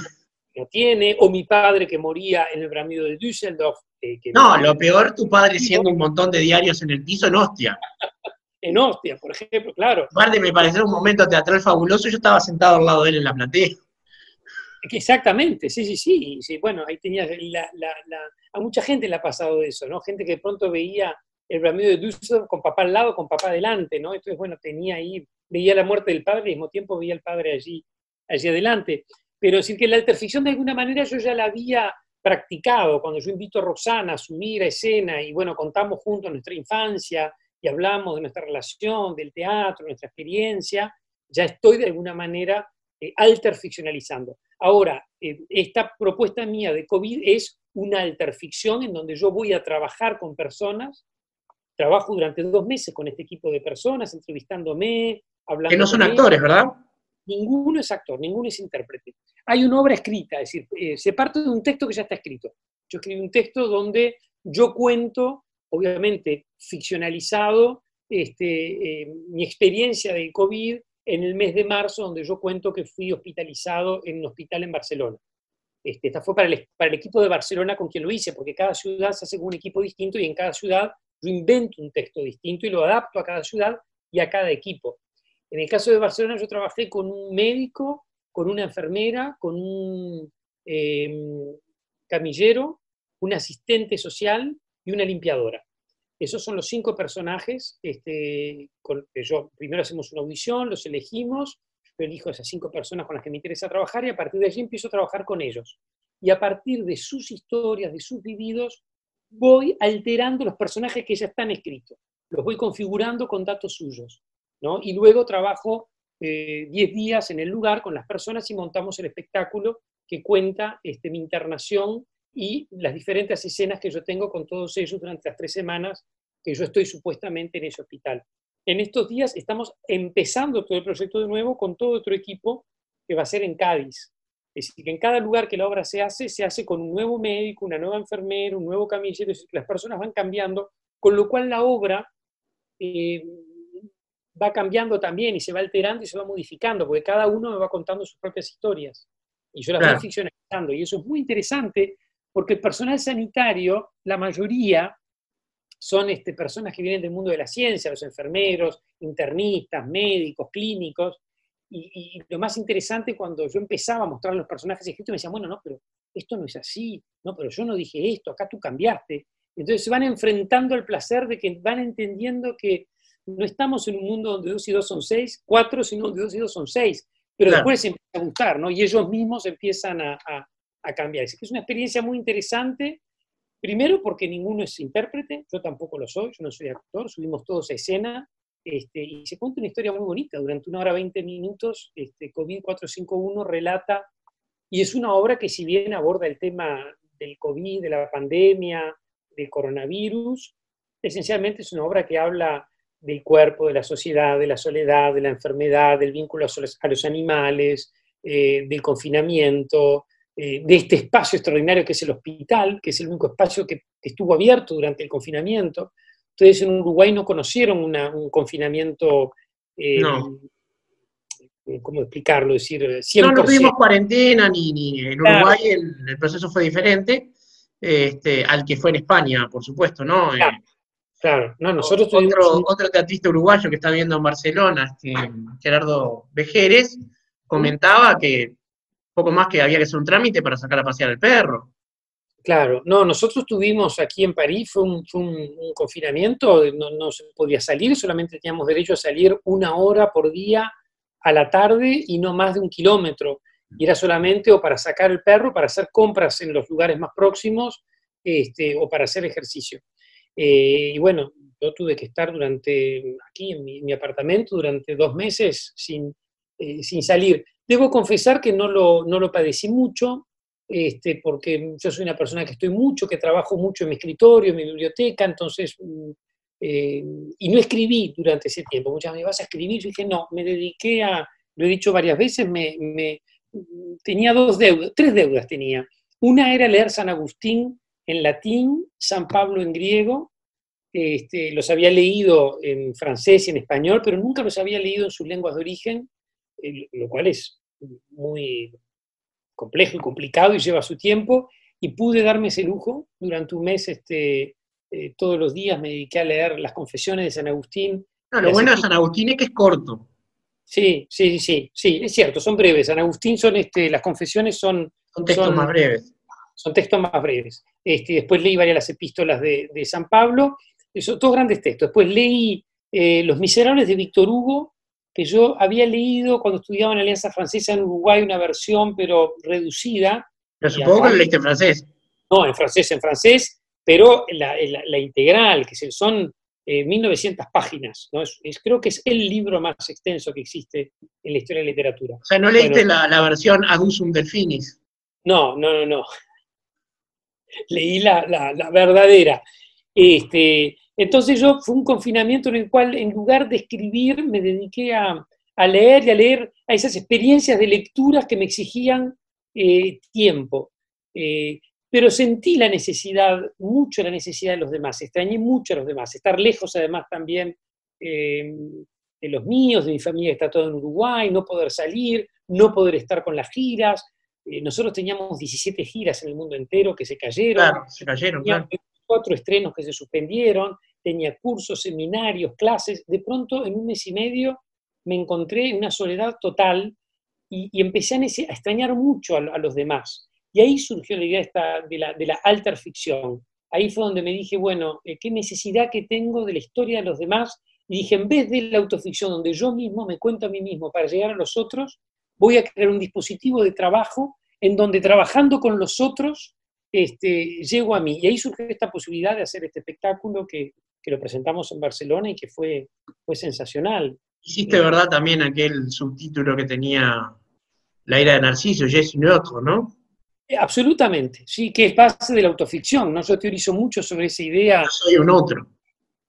no tiene, o mi padre que moría en el bramido de Düsseldorf. eh, que No, lo peor, tu padre siendo un montón de diarios en el piso en Hostia. En Ostia, por ejemplo, claro. Aparte me pareció un momento teatral fabuloso, yo estaba sentado al lado de él en la platea. Exactamente, sí, sí, sí. sí, bueno, ahí tenías la, la- la- a mucha gente le ha pasado eso, ¿no? Gente que de pronto veía el bramido de Düsseldorf con papá al lado, con papá adelante, ¿no? Entonces, bueno, tenía ahí, veía la muerte del padre al mismo tiempo veía al padre allí, allí adelante. Pero decir que la alterficción de alguna manera yo ya la había practicado cuando yo invito a Roxana a subir a escena y bueno, contamos juntos nuestra infancia y hablamos de nuestra relación, del teatro, nuestra experiencia, ya estoy de alguna manera eh, alterficcionalizando. Ahora, eh, esta propuesta mía de COVID es una alterficción en donde yo voy a trabajar con personas, trabajo durante dos meses con este equipo de personas, entrevistándome, hablando Que no son actores, ¿verdad? Ninguno es actor, ninguno es intérprete. Hay una obra escrita, es decir, eh, se parte de un texto que ya está escrito. Yo escribí un texto donde yo cuento, obviamente ficcionalizado, este, eh, mi experiencia del COVID en el mes de marzo, donde yo cuento que fui hospitalizado en un hospital en Barcelona. Este, esta fue para el, para el equipo de Barcelona con quien lo hice, porque cada ciudad se hace con un equipo distinto y en cada ciudad yo invento un texto distinto y lo adapto a cada ciudad y a cada equipo. En el caso de Barcelona yo trabajé con un médico, con una enfermera, con un em, camillero, un asistente social y una limpiadora. Esos son los cinco personajes. Este, yo, primero hacemos una audición, los elegimos, yo elijo esas cinco personas con las que me interesa trabajar y a partir de allí empiezo a trabajar con ellos. Y a partir de sus historias, de sus vividos, voy alterando los personajes que ya están escritos. Los voy configurando con datos suyos. ¿no? Y luego trabajo 10 eh, días en el lugar con las personas y montamos el espectáculo que cuenta este, mi internación y las diferentes escenas que yo tengo con todos ellos durante las tres semanas que yo estoy supuestamente en ese hospital. En estos días estamos empezando todo el proyecto de nuevo con todo otro equipo que va a ser en Cádiz. Es decir, que en cada lugar que la obra se hace, se hace con un nuevo médico, una nueva enfermera, un nuevo camillero, es decir, que las personas van cambiando, con lo cual la obra eh, va cambiando también y se va alterando y se va modificando, porque cada uno me va contando sus propias historias y yo las voy ficcionalizando. Y eso es muy interesante porque el personal sanitario, la mayoría, son este, personas que vienen del mundo de la ciencia, los enfermeros, internistas, médicos, clínicos, y, lo más interesante cuando yo empezaba a mostrar los personajes escritos, me decían, bueno, no, pero esto no es así, no, pero yo no dije esto, acá tú cambiaste. Entonces se van enfrentando al placer de que van entendiendo que no estamos en un mundo donde dos y dos son seis, cuatro, sino donde dos y dos son seis. Pero después se empieza a gustar, ¿no? Y ellos mismos empiezan a, a, cambiar. Es que es una experiencia muy interesante, primero porque ninguno es intérprete, yo tampoco lo soy, yo no soy actor, subimos todos a escena, este, y se cuenta una historia muy bonita. Durante una hora 20 minutos, este, COVID 451 relata, y es una obra que si bien aborda el tema del COVID, de la pandemia, del coronavirus, esencialmente es una obra que habla del cuerpo, de la sociedad, de la soledad, de la enfermedad, del vínculo a los animales, eh, del confinamiento, eh, de este espacio extraordinario que es el hospital, que es el único espacio que estuvo abierto durante el confinamiento. Ustedes en Uruguay no conocieron un confinamiento, eh, no. ¿cómo explicarlo? Decir, 100%. No, no tuvimos cuarentena, ni, en Uruguay el, proceso fue diferente este, al que fue en España, por supuesto, ¿no? Claro, no, nosotros otro, otro teatrista uruguayo que está viendo en Barcelona, este, Gerardo Vejeres, comentaba que poco más que había que hacer un trámite para sacar a pasear al perro. Claro, no, nosotros tuvimos aquí en París, fue un, confinamiento, no, se podía salir, solamente teníamos derecho a salir una hora por día a la tarde y no más de un kilómetro. Y era solamente o para sacar el perro, para hacer compras en los lugares más próximos, este, o para hacer ejercicio. Eh, y bueno, yo tuve que estar durante, aquí en mi, apartamento, durante dos meses sin, eh, sin salir. Debo confesar que no lo, no lo padecí mucho, este, porque yo soy una persona que estoy mucho, que trabajo mucho en mi escritorio, en mi biblioteca, entonces, mm, eh, y no escribí durante ese tiempo. Muchas veces vas a escribir, yo dije, no, me dediqué a, lo he dicho varias veces, me, me, tenía dos deudas, tres deudas tenía. Una era leer San Agustín en latín, San Pablo en griego, este, los había leído en francés y en español, pero nunca los había leído en sus lenguas de origen, lo cual es muy complejo y complicado y lleva su tiempo, y pude darme ese lujo durante un mes, este, eh, todos los días me dediqué a leer las confesiones de San Agustín. lo bueno de San Agustín es que es corto. Sí, sí, sí, sí, es cierto, son breves. San Agustín son, este, las confesiones son... Son textos más breves. Son textos más breves. Este, después leí varias las epístolas de, San Pablo, eso, todos grandes textos. Después leí eh, Los Miserables de Víctor Hugo, que yo había leído cuando estudiaba en Alianza Francesa en Uruguay, una versión pero reducida. Pero supongo que lo leíste en francés. No, en francés, en francés, pero la, integral, que son 1900 eh, páginas. ¿no? Es, creo que es el libro más extenso que existe en la historia de la literatura. O sea, ¿no leíste la, la, versión Adusum Delfinis? No, no, no, no leí la, verdadera. Este, entonces yo fue un confinamiento en el cual en lugar de escribir me dediqué a, leer y a leer a esas experiencias de lecturas que me exigían eh, tiempo. Eh, pero sentí la necesidad, mucho la necesidad de los demás, extrañé mucho a los demás, estar lejos además también eh, de los míos, de mi familia que está todo en Uruguay, no poder salir, no poder estar con las giras, eh, nosotros teníamos 17 giras en el mundo entero que se cayeron, Claro, se cayeron, claro. Cuatro estrenos que se suspendieron, tenía cursos, seminarios, clases. De pronto, en un mes y medio, me encontré en una soledad total y, empecé a extrañar mucho a, a los demás. Y ahí surgió la idea esta de la, de la alter ficción. Ahí fue donde me dije, bueno, eh, qué necesidad que tengo de la historia de los demás. Y dije, en vez de la autoficción, donde yo mismo me cuento a mí mismo para llegar a los otros, voy a crear un dispositivo de trabajo en donde trabajando con los otros, este, llego a mí. Y ahí surgió esta posibilidad de hacer este espectáculo que, que lo presentamos en Barcelona y que fue, fue sensacional. Hiciste, ¿verdad? También aquel subtítulo que tenía La ira de Narciso, Jesse y otro, ¿no? Eh, Absolutamente, sí, que es base de la autoficción, ¿no? Yo teorizo mucho sobre esa idea. Yo soy un otro.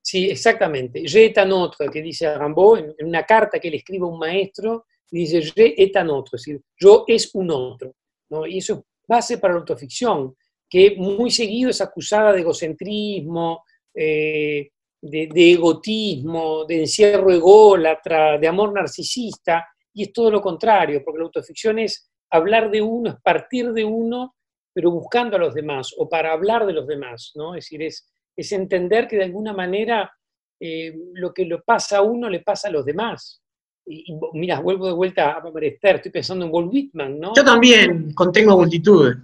Sí, exactamente. Je est un autre, que dice Rimbaud en, en una carta que le escribe a un maestro, dice je est un autre, es decir, yo es un otro. ¿no? Y eso es base para la autoficción, que muy seguido es acusada de egocentrismo, eh, de, de egotismo, de encierro ególatra, de amor narcisista, y es todo lo contrario, porque la autoficción es hablar de uno, es partir de uno, pero buscando a los demás, o para hablar de los demás, ¿no? Es decir, es, es entender que de alguna manera eh, lo que le pasa a uno le pasa a los demás. Y, y, mira, vuelvo de vuelta a Esther, estoy pensando en Walt Whitman, ¿no? Yo también contengo multitudes.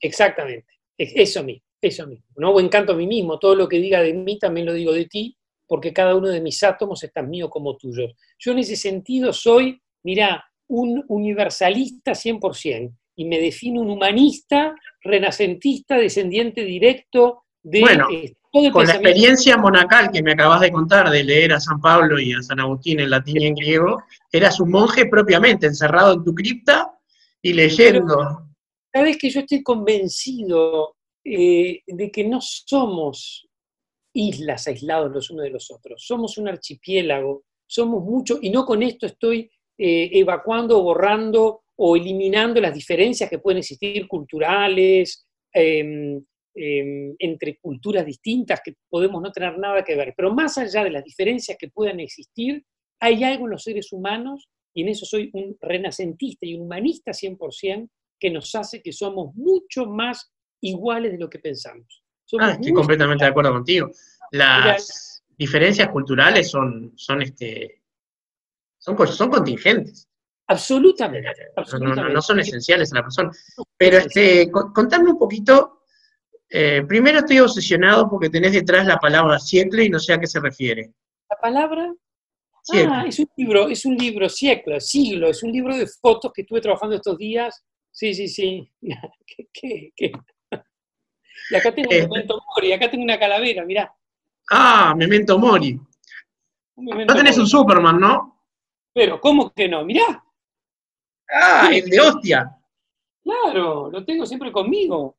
Exactamente, es eso mismo, eso mismo. ¿no? O encanto a mí mismo, todo lo que diga de mí también lo digo de ti, porque cada uno de mis átomos es tan mío como tuyo. Yo en ese sentido soy, mira, un universalista 100%, y me defino un humanista, renacentista, descendiente directo de Bueno, eh, todo el Con la experiencia monacal que me acabas de contar de leer a San Pablo y a San Agustín en latín y en griego, eras un monje propiamente, encerrado en tu cripta y leyendo. Sabes que yo estoy convencido eh, de que no somos islas aislados los unos de los otros, somos un archipiélago, somos muchos, y no con esto estoy eh, evacuando, borrando o eliminando las diferencias que pueden existir culturales, em, em, entre culturas distintas que podemos no tener nada que ver. Pero más allá de las diferencias que puedan existir, hay algo en los seres humanos, y en eso soy un renacentista y un humanista 100%, que nos hace que somos mucho más iguales de lo que pensamos. Somos Ah, estoy completamente de acuerdo contigo. Las diferencias culturales son, son este son, son contingentes. Absolutamente. No, no- no- absolutamente. no son esenciales a la persona. Pero este, co- contame un poquito. eh, primero estoy obsesionado porque tenés detrás la palabra siècle y no sé a qué se refiere. La palabra. Ah, es un libro, es un libro, siglo, siglo, es un libro de fotos que estuve trabajando estos días. Sí, sí, sí. ¿Qué, qué, qué? Y acá tengo Eh. un memento mori, acá tengo una calavera, mirá. Ah, Memento Mori. memento No tenés un. Superman, ¿no? Pero, ¿cómo que no? Mirá, Ah, el de hostia. claro, lo tengo siempre conmigo.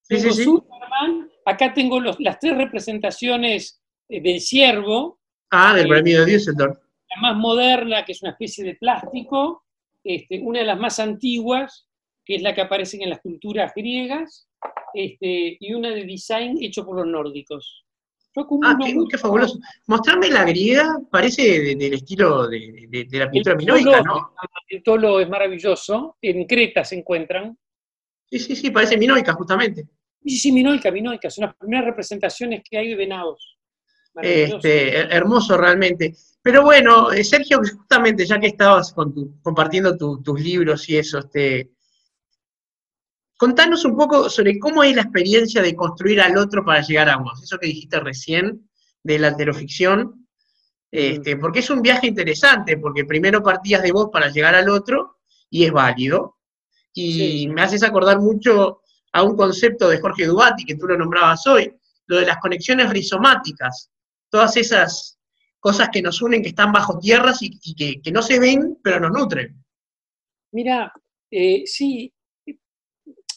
Sí, Tengo sí, sí. Superman, acá tengo los- las tres representaciones eh, del ciervo, Ah, del Sí. premio de Düsseldorf. la más moderna, que es una especie de plástico, este, una de las más antiguas, que es la que aparecen en las culturas griegas, este, y una de design hecho por los nórdicos. Yo Ah, qué, fabuloso. Mostrarme la griega parece de- del estilo de, de- de la pintura minoica, ¿no? El tolo es maravilloso, en Creta se encuentran. Sí, sí, sí, parece minoica, justamente. Sí, sí, minoica, minoica, son las primeras representaciones que hay de venados. Este, her- hermoso realmente. Pero bueno, eh, Sergio, justamente ya que estabas con tu- compartiendo tu- tus libros y eso, este, contanos un poco sobre cómo es la experiencia de construir al otro para llegar a vos. Eso que dijiste recién de la heteroficción, este, porque es un viaje interesante, porque primero partías de vos para llegar al otro y es válido. Y Sí. me haces acordar mucho a un concepto de Jorge Duati, que tú lo nombrabas hoy, lo de las conexiones rizomáticas, todas esas cosas que nos unen, que están bajo tierras y, que, no se ven, pero nos nutren. Mira, eh, sí,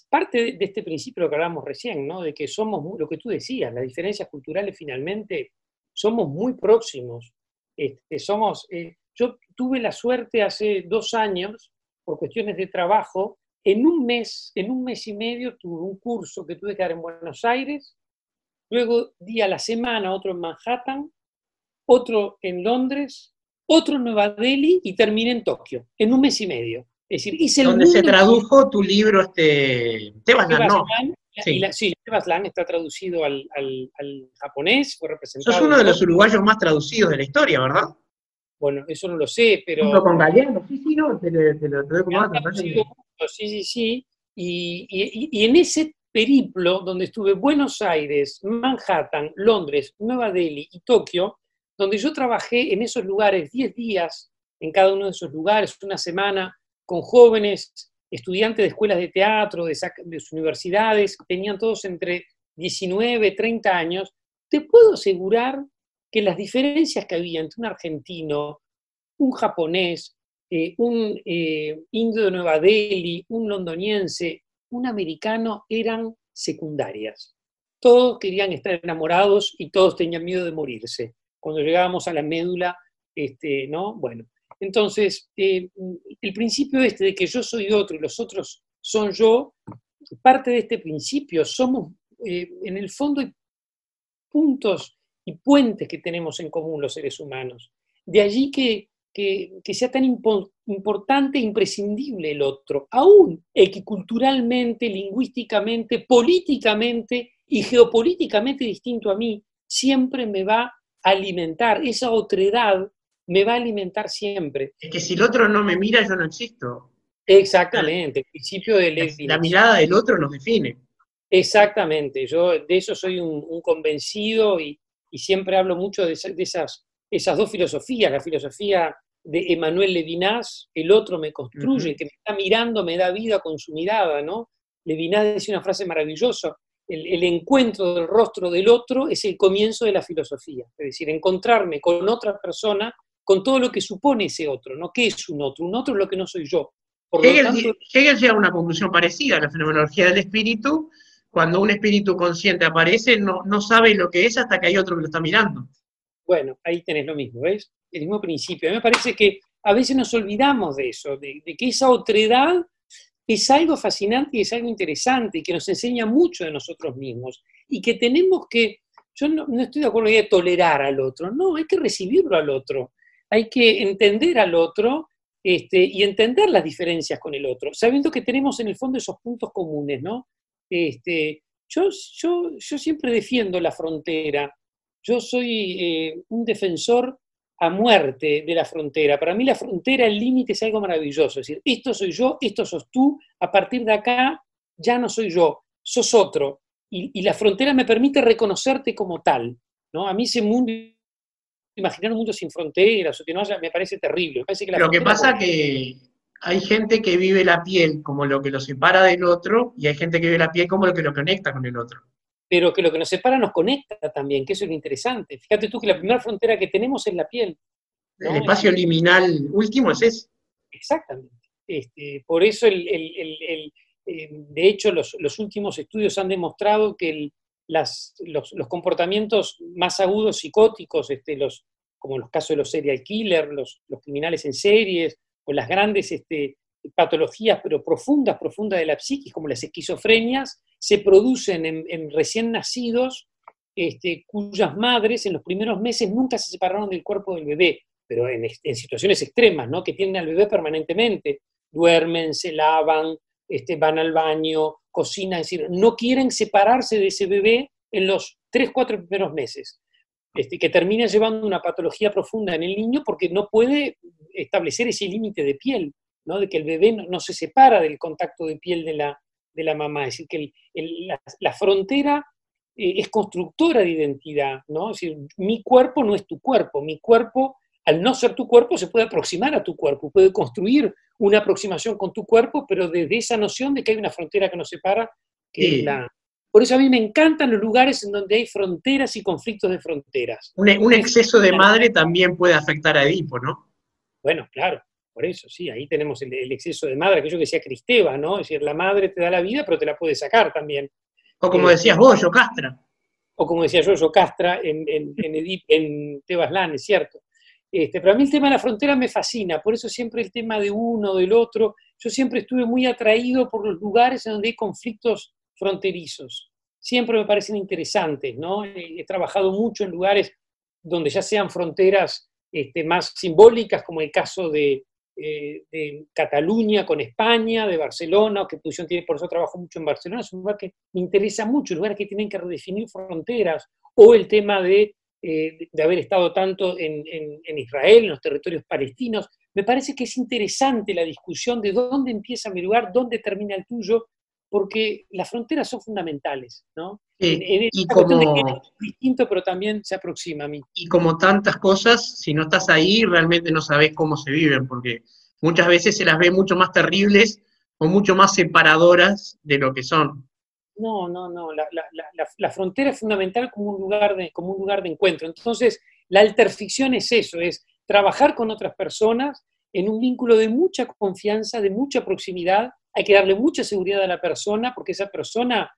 parte de, este principio que hablábamos recién, ¿no? De que somos, lo que tú decías, las diferencias culturales finalmente somos muy próximos. Este, somos, eh, yo tuve la suerte hace dos años, por cuestiones de trabajo, en un mes, en un mes y medio tuve un curso que tuve que dar en Buenos Aires, luego di a la semana otro en Manhattan, otro en Londres, otro en Nueva Delhi y terminé en Tokio, en un mes y medio. Es decir, es el Donde se tradujo tu libro, este, Tebaslan, Tebas ¿no? Lan, Sí. y la- sí, Tebas Lan está traducido al, al- al japonés, fue representado. Sos uno de los uruguayos más traducidos de la historia, ¿verdad? Bueno, eso no lo sé, pero. Junto con Galeano, sí, sí, no, te, lo- te lo te doy como dato, sí, sí, sí. Y, y- y en ese periplo donde estuve Buenos Aires, Manhattan, Londres, Nueva Delhi y Tokio, donde yo trabajé en esos lugares 10 días, en cada uno de esos lugares, una semana, con jóvenes, estudiantes de escuelas de teatro, de, de universidades, tenían todos entre 19, 30 años, te puedo asegurar que las diferencias que había entre un argentino, un japonés, eh, un eh, indio de Nueva Delhi, un londoniense, un americano eran secundarias. Todos querían estar enamorados y todos tenían miedo de morirse. Cuando llegábamos a la médula, este, ¿no? Bueno, entonces, eh, el principio este de que yo soy otro y los otros son yo, parte de este principio, somos, eh, en el fondo, puntos y puentes que tenemos en común los seres humanos. De allí que, que, sea tan impo- importante e imprescindible el otro, aún el que culturalmente, lingüísticamente, políticamente y geopolíticamente distinto a mí, siempre me va alimentar, esa otredad me va a alimentar siempre. Es que si el otro no me mira, yo no existo. Exactamente, el principio de La, mirada del otro nos define. Exactamente, yo de eso soy un, un convencido y, y siempre hablo mucho de, esa- de esas, esas dos filosofías, la filosofía de Emmanuel Levinas, el otro me construye, que me está mirando, me da vida con su mirada, ¿no? Levinas decía una frase maravillosa, el, el encuentro del rostro del otro es el comienzo de la filosofía, es decir, encontrarme con otra persona, con todo lo que supone ese otro, ¿no? ¿Qué es un otro? Un otro es lo que no soy yo. Por lo Hegel, tanto, Hegel llega a una conclusión parecida a la fenomenología del espíritu. Cuando un espíritu consciente aparece, no, no sabe lo que es hasta que hay otro que lo está mirando. Bueno, ahí tenés lo mismo, ¿ves? El mismo principio. A mí me parece que a veces nos olvidamos de eso, de, de que esa otredad es algo fascinante y es algo interesante y que nos enseña mucho de nosotros mismos y que tenemos que, yo no, estoy de acuerdo idea de tolerar al otro, no, hay que recibirlo al otro, hay que entender al otro este, y entender las diferencias con el otro, sabiendo que tenemos en el fondo esos puntos comunes, ¿no? Este, yo, yo, yo siempre defiendo la frontera, yo soy eh, un defensor a muerte de la frontera. Para mí la frontera, el límite es algo maravilloso. Es decir, esto soy yo, esto sos tú, a partir de acá ya no soy yo, sos otro. Y, y la frontera me permite reconocerte como tal. ¿no? A mí ese mundo, imaginar un mundo sin fronteras, o que no haya, me parece terrible. Me parece que la Lo que pasa que hay gente que vive la piel como lo que lo separa del otro y hay gente que vive la piel como lo que lo conecta con el otro. Pero que lo que nos separa nos conecta también, que eso es lo interesante. Fíjate tú que la primera frontera que tenemos es la piel. ¿no? El espacio liminal último es ese. Exactamente. Este, por eso, el, el- el- eh, de hecho, los, los últimos estudios han demostrado que el- las- los, los comportamientos más agudos psicóticos, este, los, como los casos de los serial killers, los, los criminales en series, o las grandes este, patologías, pero profundas, profundas de la psiquis, como las esquizofrenias, se producen en, recién nacidos este, cuyas madres en los primeros meses nunca se separaron del cuerpo del bebé, pero en, en situaciones extremas, ¿no? que tienen al bebé permanentemente, duermen, se lavan, este, van al baño, cocinan, es decir, no quieren separarse de ese bebé en los 3, 4 primeros meses, este, que termina llevando una patología profunda en el niño porque no puede establecer ese límite de piel, ¿no? de que el bebé no, no se separa del contacto de piel de la, de la mamá, es decir, que el- el- la, la frontera eh, es constructora de identidad, ¿no? Es decir, mi cuerpo no es tu cuerpo, mi cuerpo, al no ser tu cuerpo, se puede aproximar a tu cuerpo, puede construir una aproximación con tu cuerpo, pero desde esa noción de que hay una frontera que nos separa, que Sí. es la... Por eso a mí me encantan los lugares en donde hay fronteras y conflictos de fronteras. Un, un exceso de madre también puede afectar a Edipo, ¿no? Bueno, claro, por eso, sí, ahí tenemos el, el exceso de madre, aquello que decía Cristeva, ¿no? Es decir, la madre te da la vida, pero te la puede sacar también. O como Sí. decías vos, Yocastra. o como decía yo, Castra en, en, en, Edip- en Tebas Lan, es cierto. Este, pero a mí el tema de la frontera me fascina, por eso siempre el tema de uno, del otro, yo siempre estuve muy atraído por los lugares en donde hay conflictos fronterizos. Siempre me parecen interesantes, ¿no? He, he trabajado mucho en lugares donde ya sean fronteras este, más simbólicas, como el caso de, eh, de Cataluña con España, de Barcelona, o qué posición tiene, por eso trabajo mucho en Barcelona, es un lugar que me interesa mucho, lugares que tienen que redefinir fronteras, o el tema de, eh, de haber estado tanto en, en, Israel, en los territorios palestinos. Me parece que es interesante la discusión de dónde empieza mi lugar, dónde termina el tuyo, porque las fronteras son fundamentales, ¿no? y como... distinto, pero también se aproxima a mí. Y como tantas cosas, si no estás ahí, realmente no sabes cómo se viven, porque muchas veces se las ve mucho más terribles o mucho más separadoras de lo que son. No, no, no. La, la, frontera es fundamental como un, lugar de, como un lugar de encuentro. Entonces, la alterficción es eso, es trabajar con otras personas en un vínculo de mucha confianza, de mucha proximidad. Hay que darle mucha seguridad a la persona porque esa persona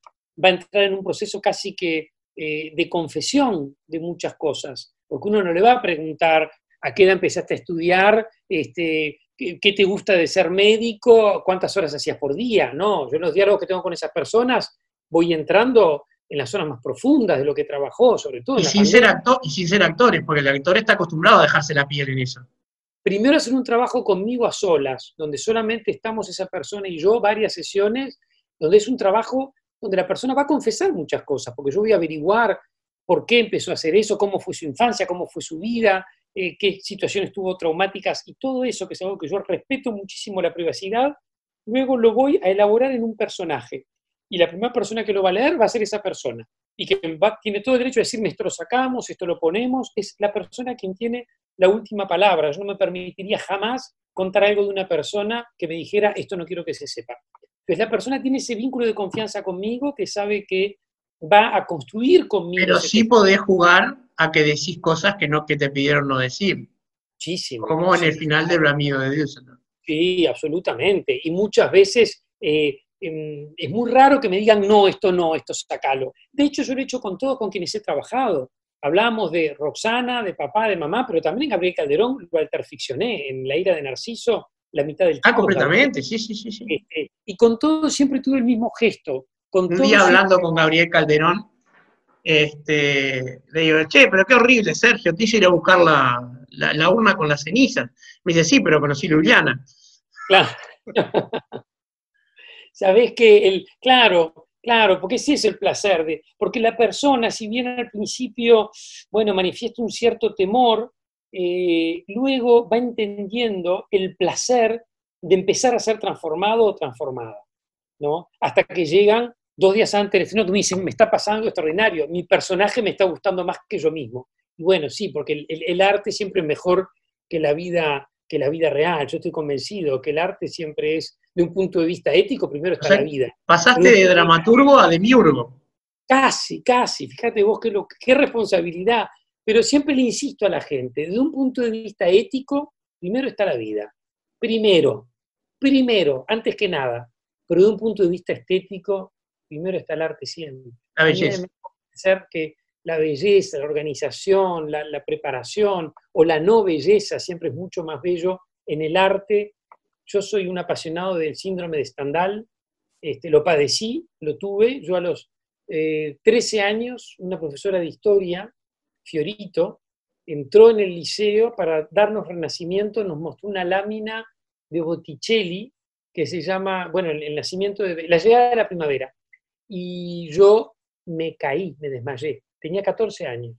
va a entrar en un proceso casi que eh, de confesión de muchas cosas, porque uno no le va a preguntar a qué edad empezaste a estudiar, este, qué, te gusta de ser médico, cuántas horas hacías por día, no, yo en los diálogos que tengo con esas personas voy entrando en las zonas más profundas de lo que trabajó, sobre todo. Y, sin ser, actor, y sin ser actores, porque el actor está acostumbrado a dejarse la piel en eso. Primero hacer un trabajo conmigo a solas, donde solamente estamos esa persona y yo, varias sesiones, donde es un trabajo donde la persona va a confesar muchas cosas, porque yo voy a averiguar por qué empezó a hacer eso, cómo fue su infancia, cómo fue su vida, eh, qué situaciones tuvo traumáticas y todo eso, que es algo que yo respeto muchísimo la privacidad, luego lo voy a elaborar en un personaje. Y la primera persona que lo va a leer va a ser esa persona. Y que tiene todo el derecho a decirme esto lo sacamos, esto lo ponemos, es la persona quien tiene la última palabra. Yo no me permitiría jamás contar algo de una persona que me dijera esto no quiero que se sepa. Entonces la persona tiene ese vínculo de confianza conmigo que sabe que va a construir conmigo. Pero sí podés jugar a que decís cosas que no que te pidieron no decir. Muchísimo. Como en el final del Amigo de Dios. Sí, absolutamente. Y muchas veces eh, es muy raro que me digan, no, esto no, esto sacalo. De hecho, yo lo he hecho con todos con quienes he trabajado. Hablamos de Roxana, de papá, de mamá, pero también Gabriel Calderón lo alterficcioné en La ira de Narciso la mitad del tiempo. Ah, completamente, sí, sí, sí. sí. Este, y con todo siempre tuve el mismo gesto. Con Un día hablando con Gabriel Calderón, este, le digo, che, pero qué horrible, Sergio, te hice ir a buscar la, la, urna con las cenizas. Me dice, sí, pero conocí a Juliana. Claro. Sabés que el, claro, claro, porque ese es el placer de, porque la persona, si bien al principio, bueno, manifiesta un cierto temor, eh, luego va entendiendo el placer de empezar a ser transformado o transformada, ¿no? Hasta que llegan dos días antes no, que me dicen, me está pasando extraordinario, mi personaje me está gustando más que yo mismo. Y bueno, sí, porque el, arte siempre es mejor que la vida que la vida real. Yo estoy convencido que el arte siempre es, de un punto de vista ético, primero está la vida. Pasaste de dramaturgo a demiurgo. Casi, casi. Fíjate vos qué, lo, qué responsabilidad. Pero siempre le insisto a la gente, desde un punto de vista ético, primero está la vida. Primero, primero, antes que nada. Pero de un punto de vista estético, primero está el arte siempre. La belleza. Ser que la belleza, la organización, la, preparación o la no belleza siempre es mucho más bello en el arte. Yo soy un apasionado del síndrome de Stendhal, este, lo padecí, lo tuve. Yo a los 13 eh, años, una profesora de historia Fiorito, entró en el liceo para darnos renacimiento, nos mostró una lámina de Botticelli que se llama, bueno, el, nacimiento de la llegada de la primavera. Y yo me caí, me desmayé. Tenía 14 años.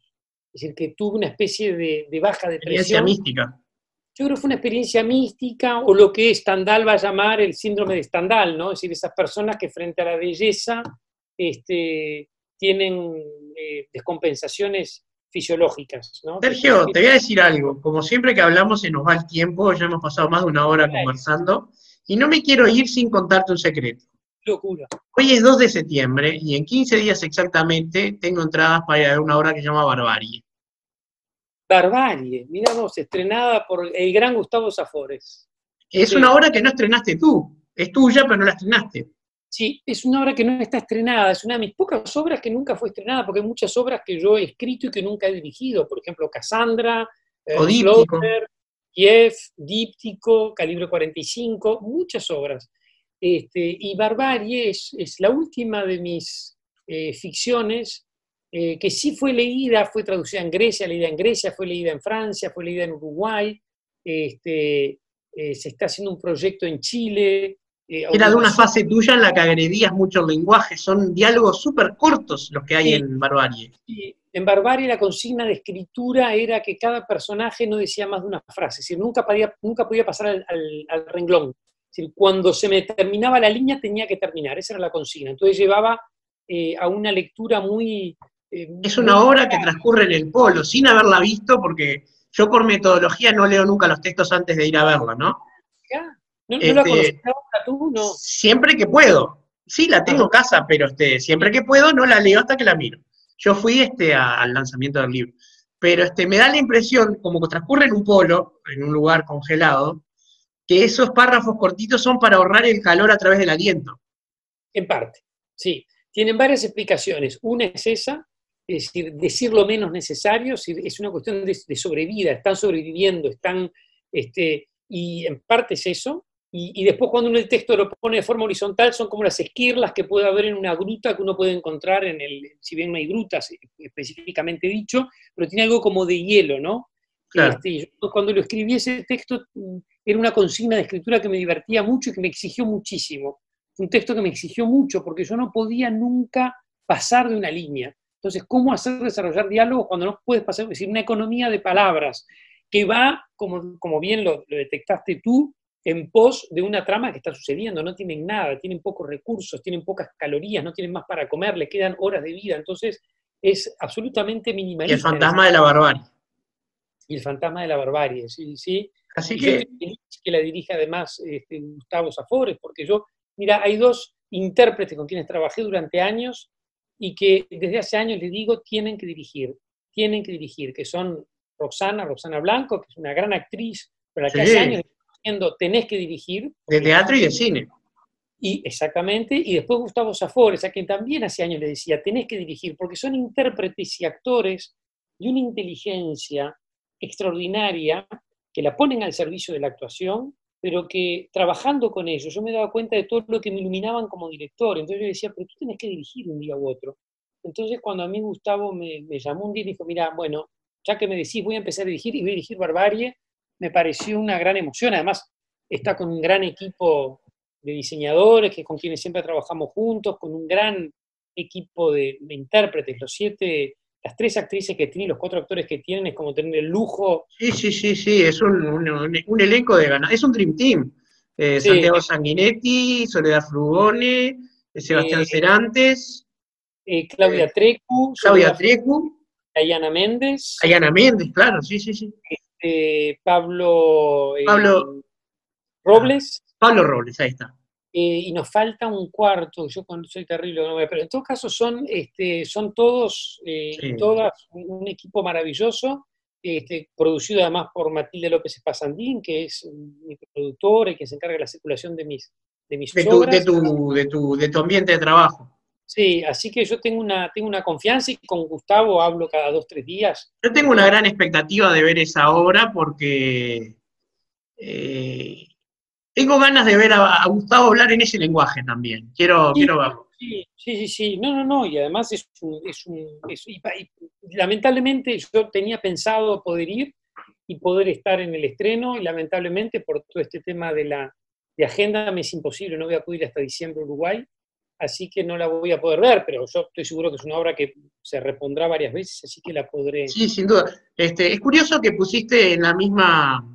Es decir, que tuve una especie de, de baja depresión. Experiencia mística. Yo creo que fue una experiencia mística o lo que Stendhal va a llamar el síndrome de Stendhal, ¿no? Es decir, esas personas que frente a la belleza este, tienen eh, descompensaciones fisiológicas. ¿no? Sergio, te voy a decir algo. Como siempre que hablamos se nos va el tiempo, ya hemos pasado más de una hora conversando, y no me quiero ir sin contarte un secreto. Locura. Hoy es 2 de septiembre y en 15 días exactamente tengo entradas para una obra que se llama Barbarie. Barbarie, mira vos, estrenada por el gran Gustavo Zafores. Es una obra que no estrenaste tú, es tuya, pero no la estrenaste. Sí, es una obra que no está estrenada, es una de mis pocas obras que nunca fue estrenada, porque hay muchas obras que yo he escrito y que nunca he dirigido, por ejemplo, Cassandra, eh, o Kiev, Díptico, Calibre 45, muchas obras. Este, y Barbarie es, la última de mis eh, ficciones eh, que sí fue leída, fue traducida en Grecia, leída en Grecia, fue leída en Francia, fue leída en Uruguay, este, eh, se está haciendo un proyecto en Chile. Era de una fase tuya en la que agredías mucho el lenguaje, son diálogos súper cortos los que hay Sí. en Barbarie. En Barbarie la consigna de escritura era que cada personaje no decía más de una frase, es decir, nunca podía, nunca podía pasar al, al- al renglón. Decir, cuando se me terminaba la línea tenía que terminar, esa era la consigna. Entonces llevaba eh, a una lectura muy... eh, Es una muy obra que transcurre en el polo, sin haberla visto, porque yo por metodología no leo nunca los textos antes de ir a verla, ¿no? ¿No, no la este- la obra tú? No. Siempre que puedo. Sí, la tengo en casa, pero este, siempre que puedo no la leo hasta que la miro. Yo fui este, a- al lanzamiento del libro. Pero este, me da la impresión, como que transcurre en un polo, en un lugar congelado, que esos párrafos cortitos son para ahorrar el calor a través del aliento. En parte, sí. Tienen varias explicaciones. Una es esa, es decir, decir lo menos necesario, es una cuestión de, de sobrevida, están sobreviviendo, están, este, y en parte es eso. Y, y después cuando uno el texto lo pone de forma horizontal, son como las esquirlas que puede haber en una gruta que uno puede encontrar en el, si bien no hay grutas eh, específicamente dicho, pero tiene algo como de hielo, ¿no? Claro. Este, y yo cuando lo escribí ese texto, era una consigna de escritura que me divertía mucho y que me exigió muchísimo. Un texto que me exigió mucho porque yo no podía nunca pasar de una línea. Entonces, ¿cómo hacer desarrollar diálogos cuando no puedes pasar? Es decir, una economía de palabras que va, como, como bien lo, lo detectaste tú, en pos de una trama que está sucediendo. No tienen nada, tienen pocos recursos, tienen pocas calorías, no tienen más para comer, le quedan horas de vida. Entonces, es absolutamente Y minimalista. el fantasma de la barbarie. Y el fantasma de la barbarie, sí, sí. Así que, que la dirija además este, Gustavo Zafores, porque yo, mira, hay dos intérpretes con quienes trabajé durante años y que desde hace años les digo tienen que dirigir, tienen que dirigir, que son Roxana, Roxana Blanco, que es una gran actriz, pero la que Sí. hace años diciendo tenés que dirigir, de teatro y de cine. y exactamente, y después Gustavo Zafores, a quien también hace años le decía, tenés que dirigir, porque son intérpretes y actores de una inteligencia extraordinaria que la ponen al servicio de la actuación, pero que trabajando con ellos yo me daba cuenta de todo lo que me iluminaban como director. Entonces yo decía, pero tú tienes que dirigir un día u otro. Entonces cuando a mí Gustavo me, llamó un día y dijo, mira, bueno, ya que me decís, voy a empezar a dirigir y voy a dirigir Barbarie, me pareció una gran emoción. Además, está con un gran equipo de diseñadores que con quienes siempre trabajamos juntos, con un gran equipo de intérpretes, los siete, las tres actrices que tienen y los cuatro actores que tienen, es como tener el lujo. Sí, sí, sí, sí, es un, un- un- un elenco de ganas. Es un Dream Team. Eh, Sí. Santiago Sanguinetti, Soledad Frugone, eh, Sebastián Eh, Cerantes, eh, Claudia Trecu, Claudia Trecu, Dayana Méndez, Ayana Méndez, claro, sí, sí, sí. eh, Pablo, Pablo- Robles, Pablo Robles, ahí está. Eh, y nos falta un cuarto, yo soy terrible, pero en todo caso son, este, son todos, eh, Sí. todas un, equipo maravilloso, este, producido además por Matilde López Espasandín, que es mi productora y que se encarga de la circulación de mis, de mis De tu, obras. de, tu, de, tu, de tu ambiente de trabajo. Sí, así que yo tengo una, tengo una confianza y con Gustavo hablo cada dos, tres días. Yo tengo una gran expectativa de ver esa obra porque eh, tengo ganas de ver a, a Gustavo hablar en ese lenguaje también. Quiero, Sí. quiero verlo. Sí, sí, sí. No, no, no. Y además es un. Es un es- y pa- y lamentablemente yo tenía pensado poder ir y poder estar en el estreno, y lamentablemente por todo este tema de la de agenda me es imposible, no voy a poder ir hasta diciembre a Uruguay, así que no la voy a poder ver, pero yo estoy seguro que es una obra que se repondrá varias veces, así que la podré. Sí, sin duda. Este, es curioso que pusiste en la misma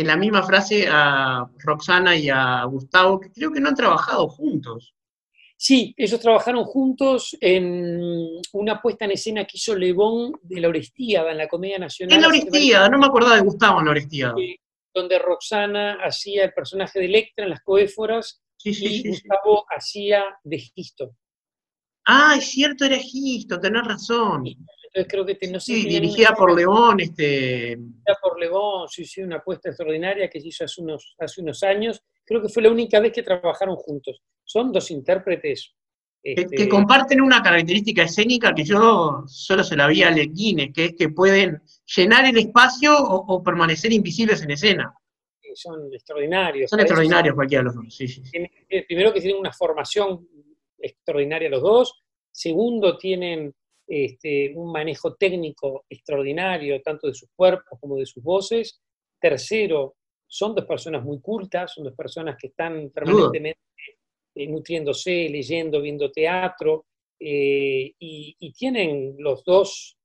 en la misma frase a Roxana y a Gustavo, que creo que no han trabajado juntos. Sí, ellos trabajaron juntos en una puesta en escena que hizo Lebón de la Orestíada en la Comedia Nacional. En la Orestíada, no me acordaba de Gustavo en la Orestíada. Sí. donde Roxana hacía el personaje de Electra en las coéforas Sí, sí, y sí. Gustavo hacía de Gisto. Ah, es cierto, era Gisto, tenés razón. Entonces creo que te- no sé Sí, dirigida por León, este, idea por Lebón, sí, sí, una apuesta extraordinaria que se hizo hace unos, hace unos años. Creo que fue la única vez que trabajaron juntos. Son dos intérpretes. que, este, que comparten una característica escénica que yo solo se la vi a Guinness, que es que pueden llenar el espacio o, o permanecer invisibles en escena. son extraordinarios. Son extraordinarios cualquiera de los dos, sí, sí. eh, primero que tienen una formación extraordinaria los dos, segundo tienen este, un manejo técnico extraordinario, tanto de sus cuerpos como de sus voces, tercero son dos personas muy cultas, son dos personas que están permanentemente eh, nutriéndose, leyendo, viendo teatro, eh, y, tienen los dos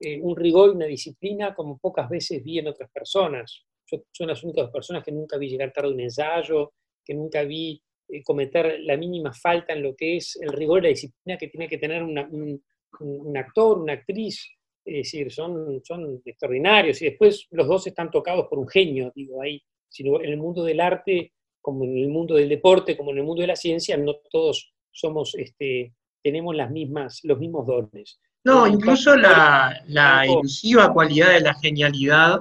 eh, un rigor y una disciplina como pocas veces vi en otras personas. Yo, son las únicas personas que nunca vi llegar tarde a un ensayo, que nunca vi cometer la mínima falta en lo que es el rigor y la disciplina que tiene que tener un, un, actor, una actriz. Es decir, son, son extraordinarios. Y después los dos están tocados por un genio, digo, ahí. Sino en el mundo del arte como en el mundo del deporte, como en el mundo de la ciencia, no todos somos, este, tenemos las mismas, los mismos dones. No, incluso la, la ilusiva cualidad de la genialidad,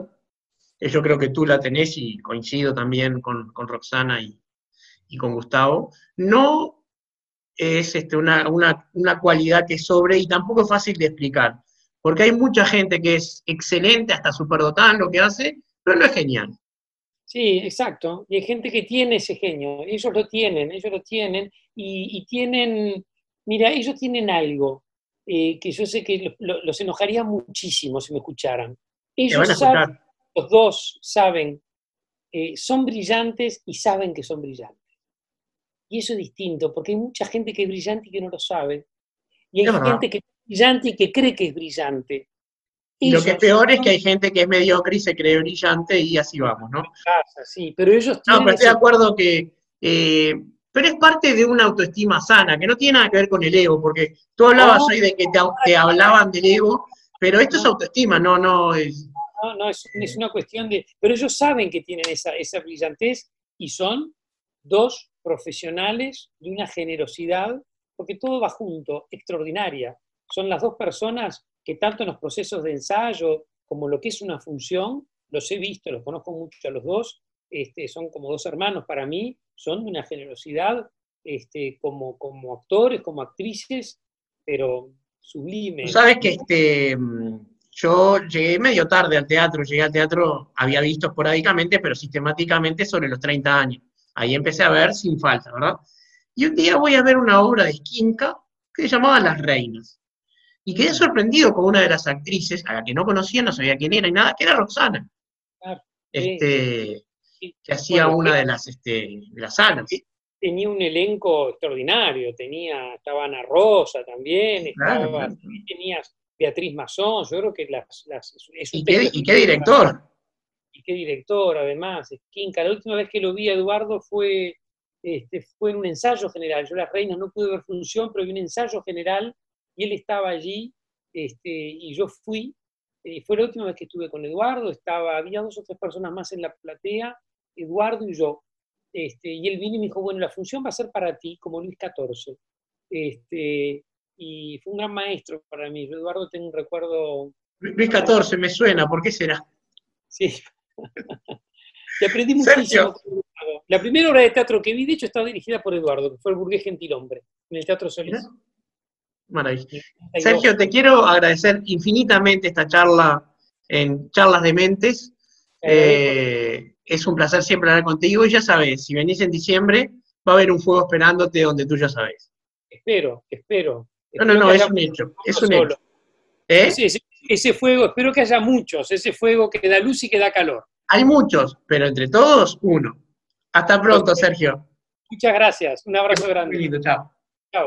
que yo creo que tú la tenés y coincido también con, con Roxana y, y, con Gustavo, no es este, una, una, una cualidad que sobre y tampoco es fácil de explicar, porque hay mucha gente que es excelente, hasta superdotada en lo que hace, pero no es genial. Sí, exacto. Y hay gente que tiene ese genio. Ellos lo tienen, ellos lo tienen. Y, tienen, mira, ellos tienen algo eh, que yo sé que los enojaría muchísimo si me escucharan. Ellos saben, los dos saben, eh, son brillantes y saben que son brillantes. Y eso es distinto, porque hay mucha gente que es brillante y que no lo sabe. Y hay gente que es brillante y que cree que es brillante. Y lo que es peor es que hay gente que es mediocre y se cree brillante y así vamos, ¿no? Sí, pero ellos No, pero estoy de acuerdo que... Eh, pero es parte de una autoestima sana, que no tiene nada que ver con el ego, porque tú hablabas hoy de que te, hablaban del ego, pero esto es autoestima, no, no es... No, no, es, es, una cuestión de... Pero ellos saben que tienen esa, esa brillantez y son dos profesionales de una generosidad, porque todo va junto, extraordinaria. Son las dos personas que tanto en los procesos de ensayo como lo que es una función, los he visto, los conozco mucho a los dos, este, son como dos hermanos para mí, son de una generosidad este, como, como actores, como actrices, pero sublime. Sabes que este, yo llegué medio tarde al teatro, llegué al teatro, había visto esporádicamente, pero sistemáticamente sobre los 30 años. Ahí empecé a ver sin falta, ¿verdad? Y un día voy a ver una obra de Skinka que se llamaba Las Reinas. Y quedé sorprendido con una de las actrices, a la que no conocía, no sabía quién era y nada, que era Roxana. este, que hacía una de las, este, de las salas. Tenía un elenco extraordinario, tenía, estaba Ana Rosa también, estaba, tenías Beatriz Mazón, yo creo que las... ¿Y, qué, ¿Y, qué, director? Y qué director, además, Skinka. La última vez que lo vi a Eduardo fue, este, fue en un ensayo general. Yo Las Reinas no pude ver función, pero vi un ensayo general y él estaba allí, este, y yo fui, eh, fue la última vez que estuve con Eduardo, estaba, había dos o tres personas más en la platea, Eduardo y yo, este, y él vino y me dijo, bueno, la función va a ser para ti, como Luis XIV, este, y fue un gran maestro para mí, yo Eduardo tengo un recuerdo... Luis XIV me suena, ¿por qué será? Sí. Te aprendí muchísimo. La primera obra de teatro que vi, de hecho, estaba dirigida por Eduardo, que fue el burgués gentilhombre, en el Teatro Solís. Maravilloso. Sergio, te quiero agradecer infinitamente esta charla en Charlas de Mentes. Eh, es un placer siempre hablar contigo y ya sabes, si venís en diciembre, va a haber un fuego esperándote donde tú ya sabes. Espero, espero. No, no, no, es un hecho. Es un hecho. ¿Eh? Ese fuego, espero que haya muchos, ese fuego que da luz y que da calor. Hay muchos, pero entre todos, uno. Hasta pronto, Sergio. Muchas gracias. Un abrazo grande. Muy lindo, chao.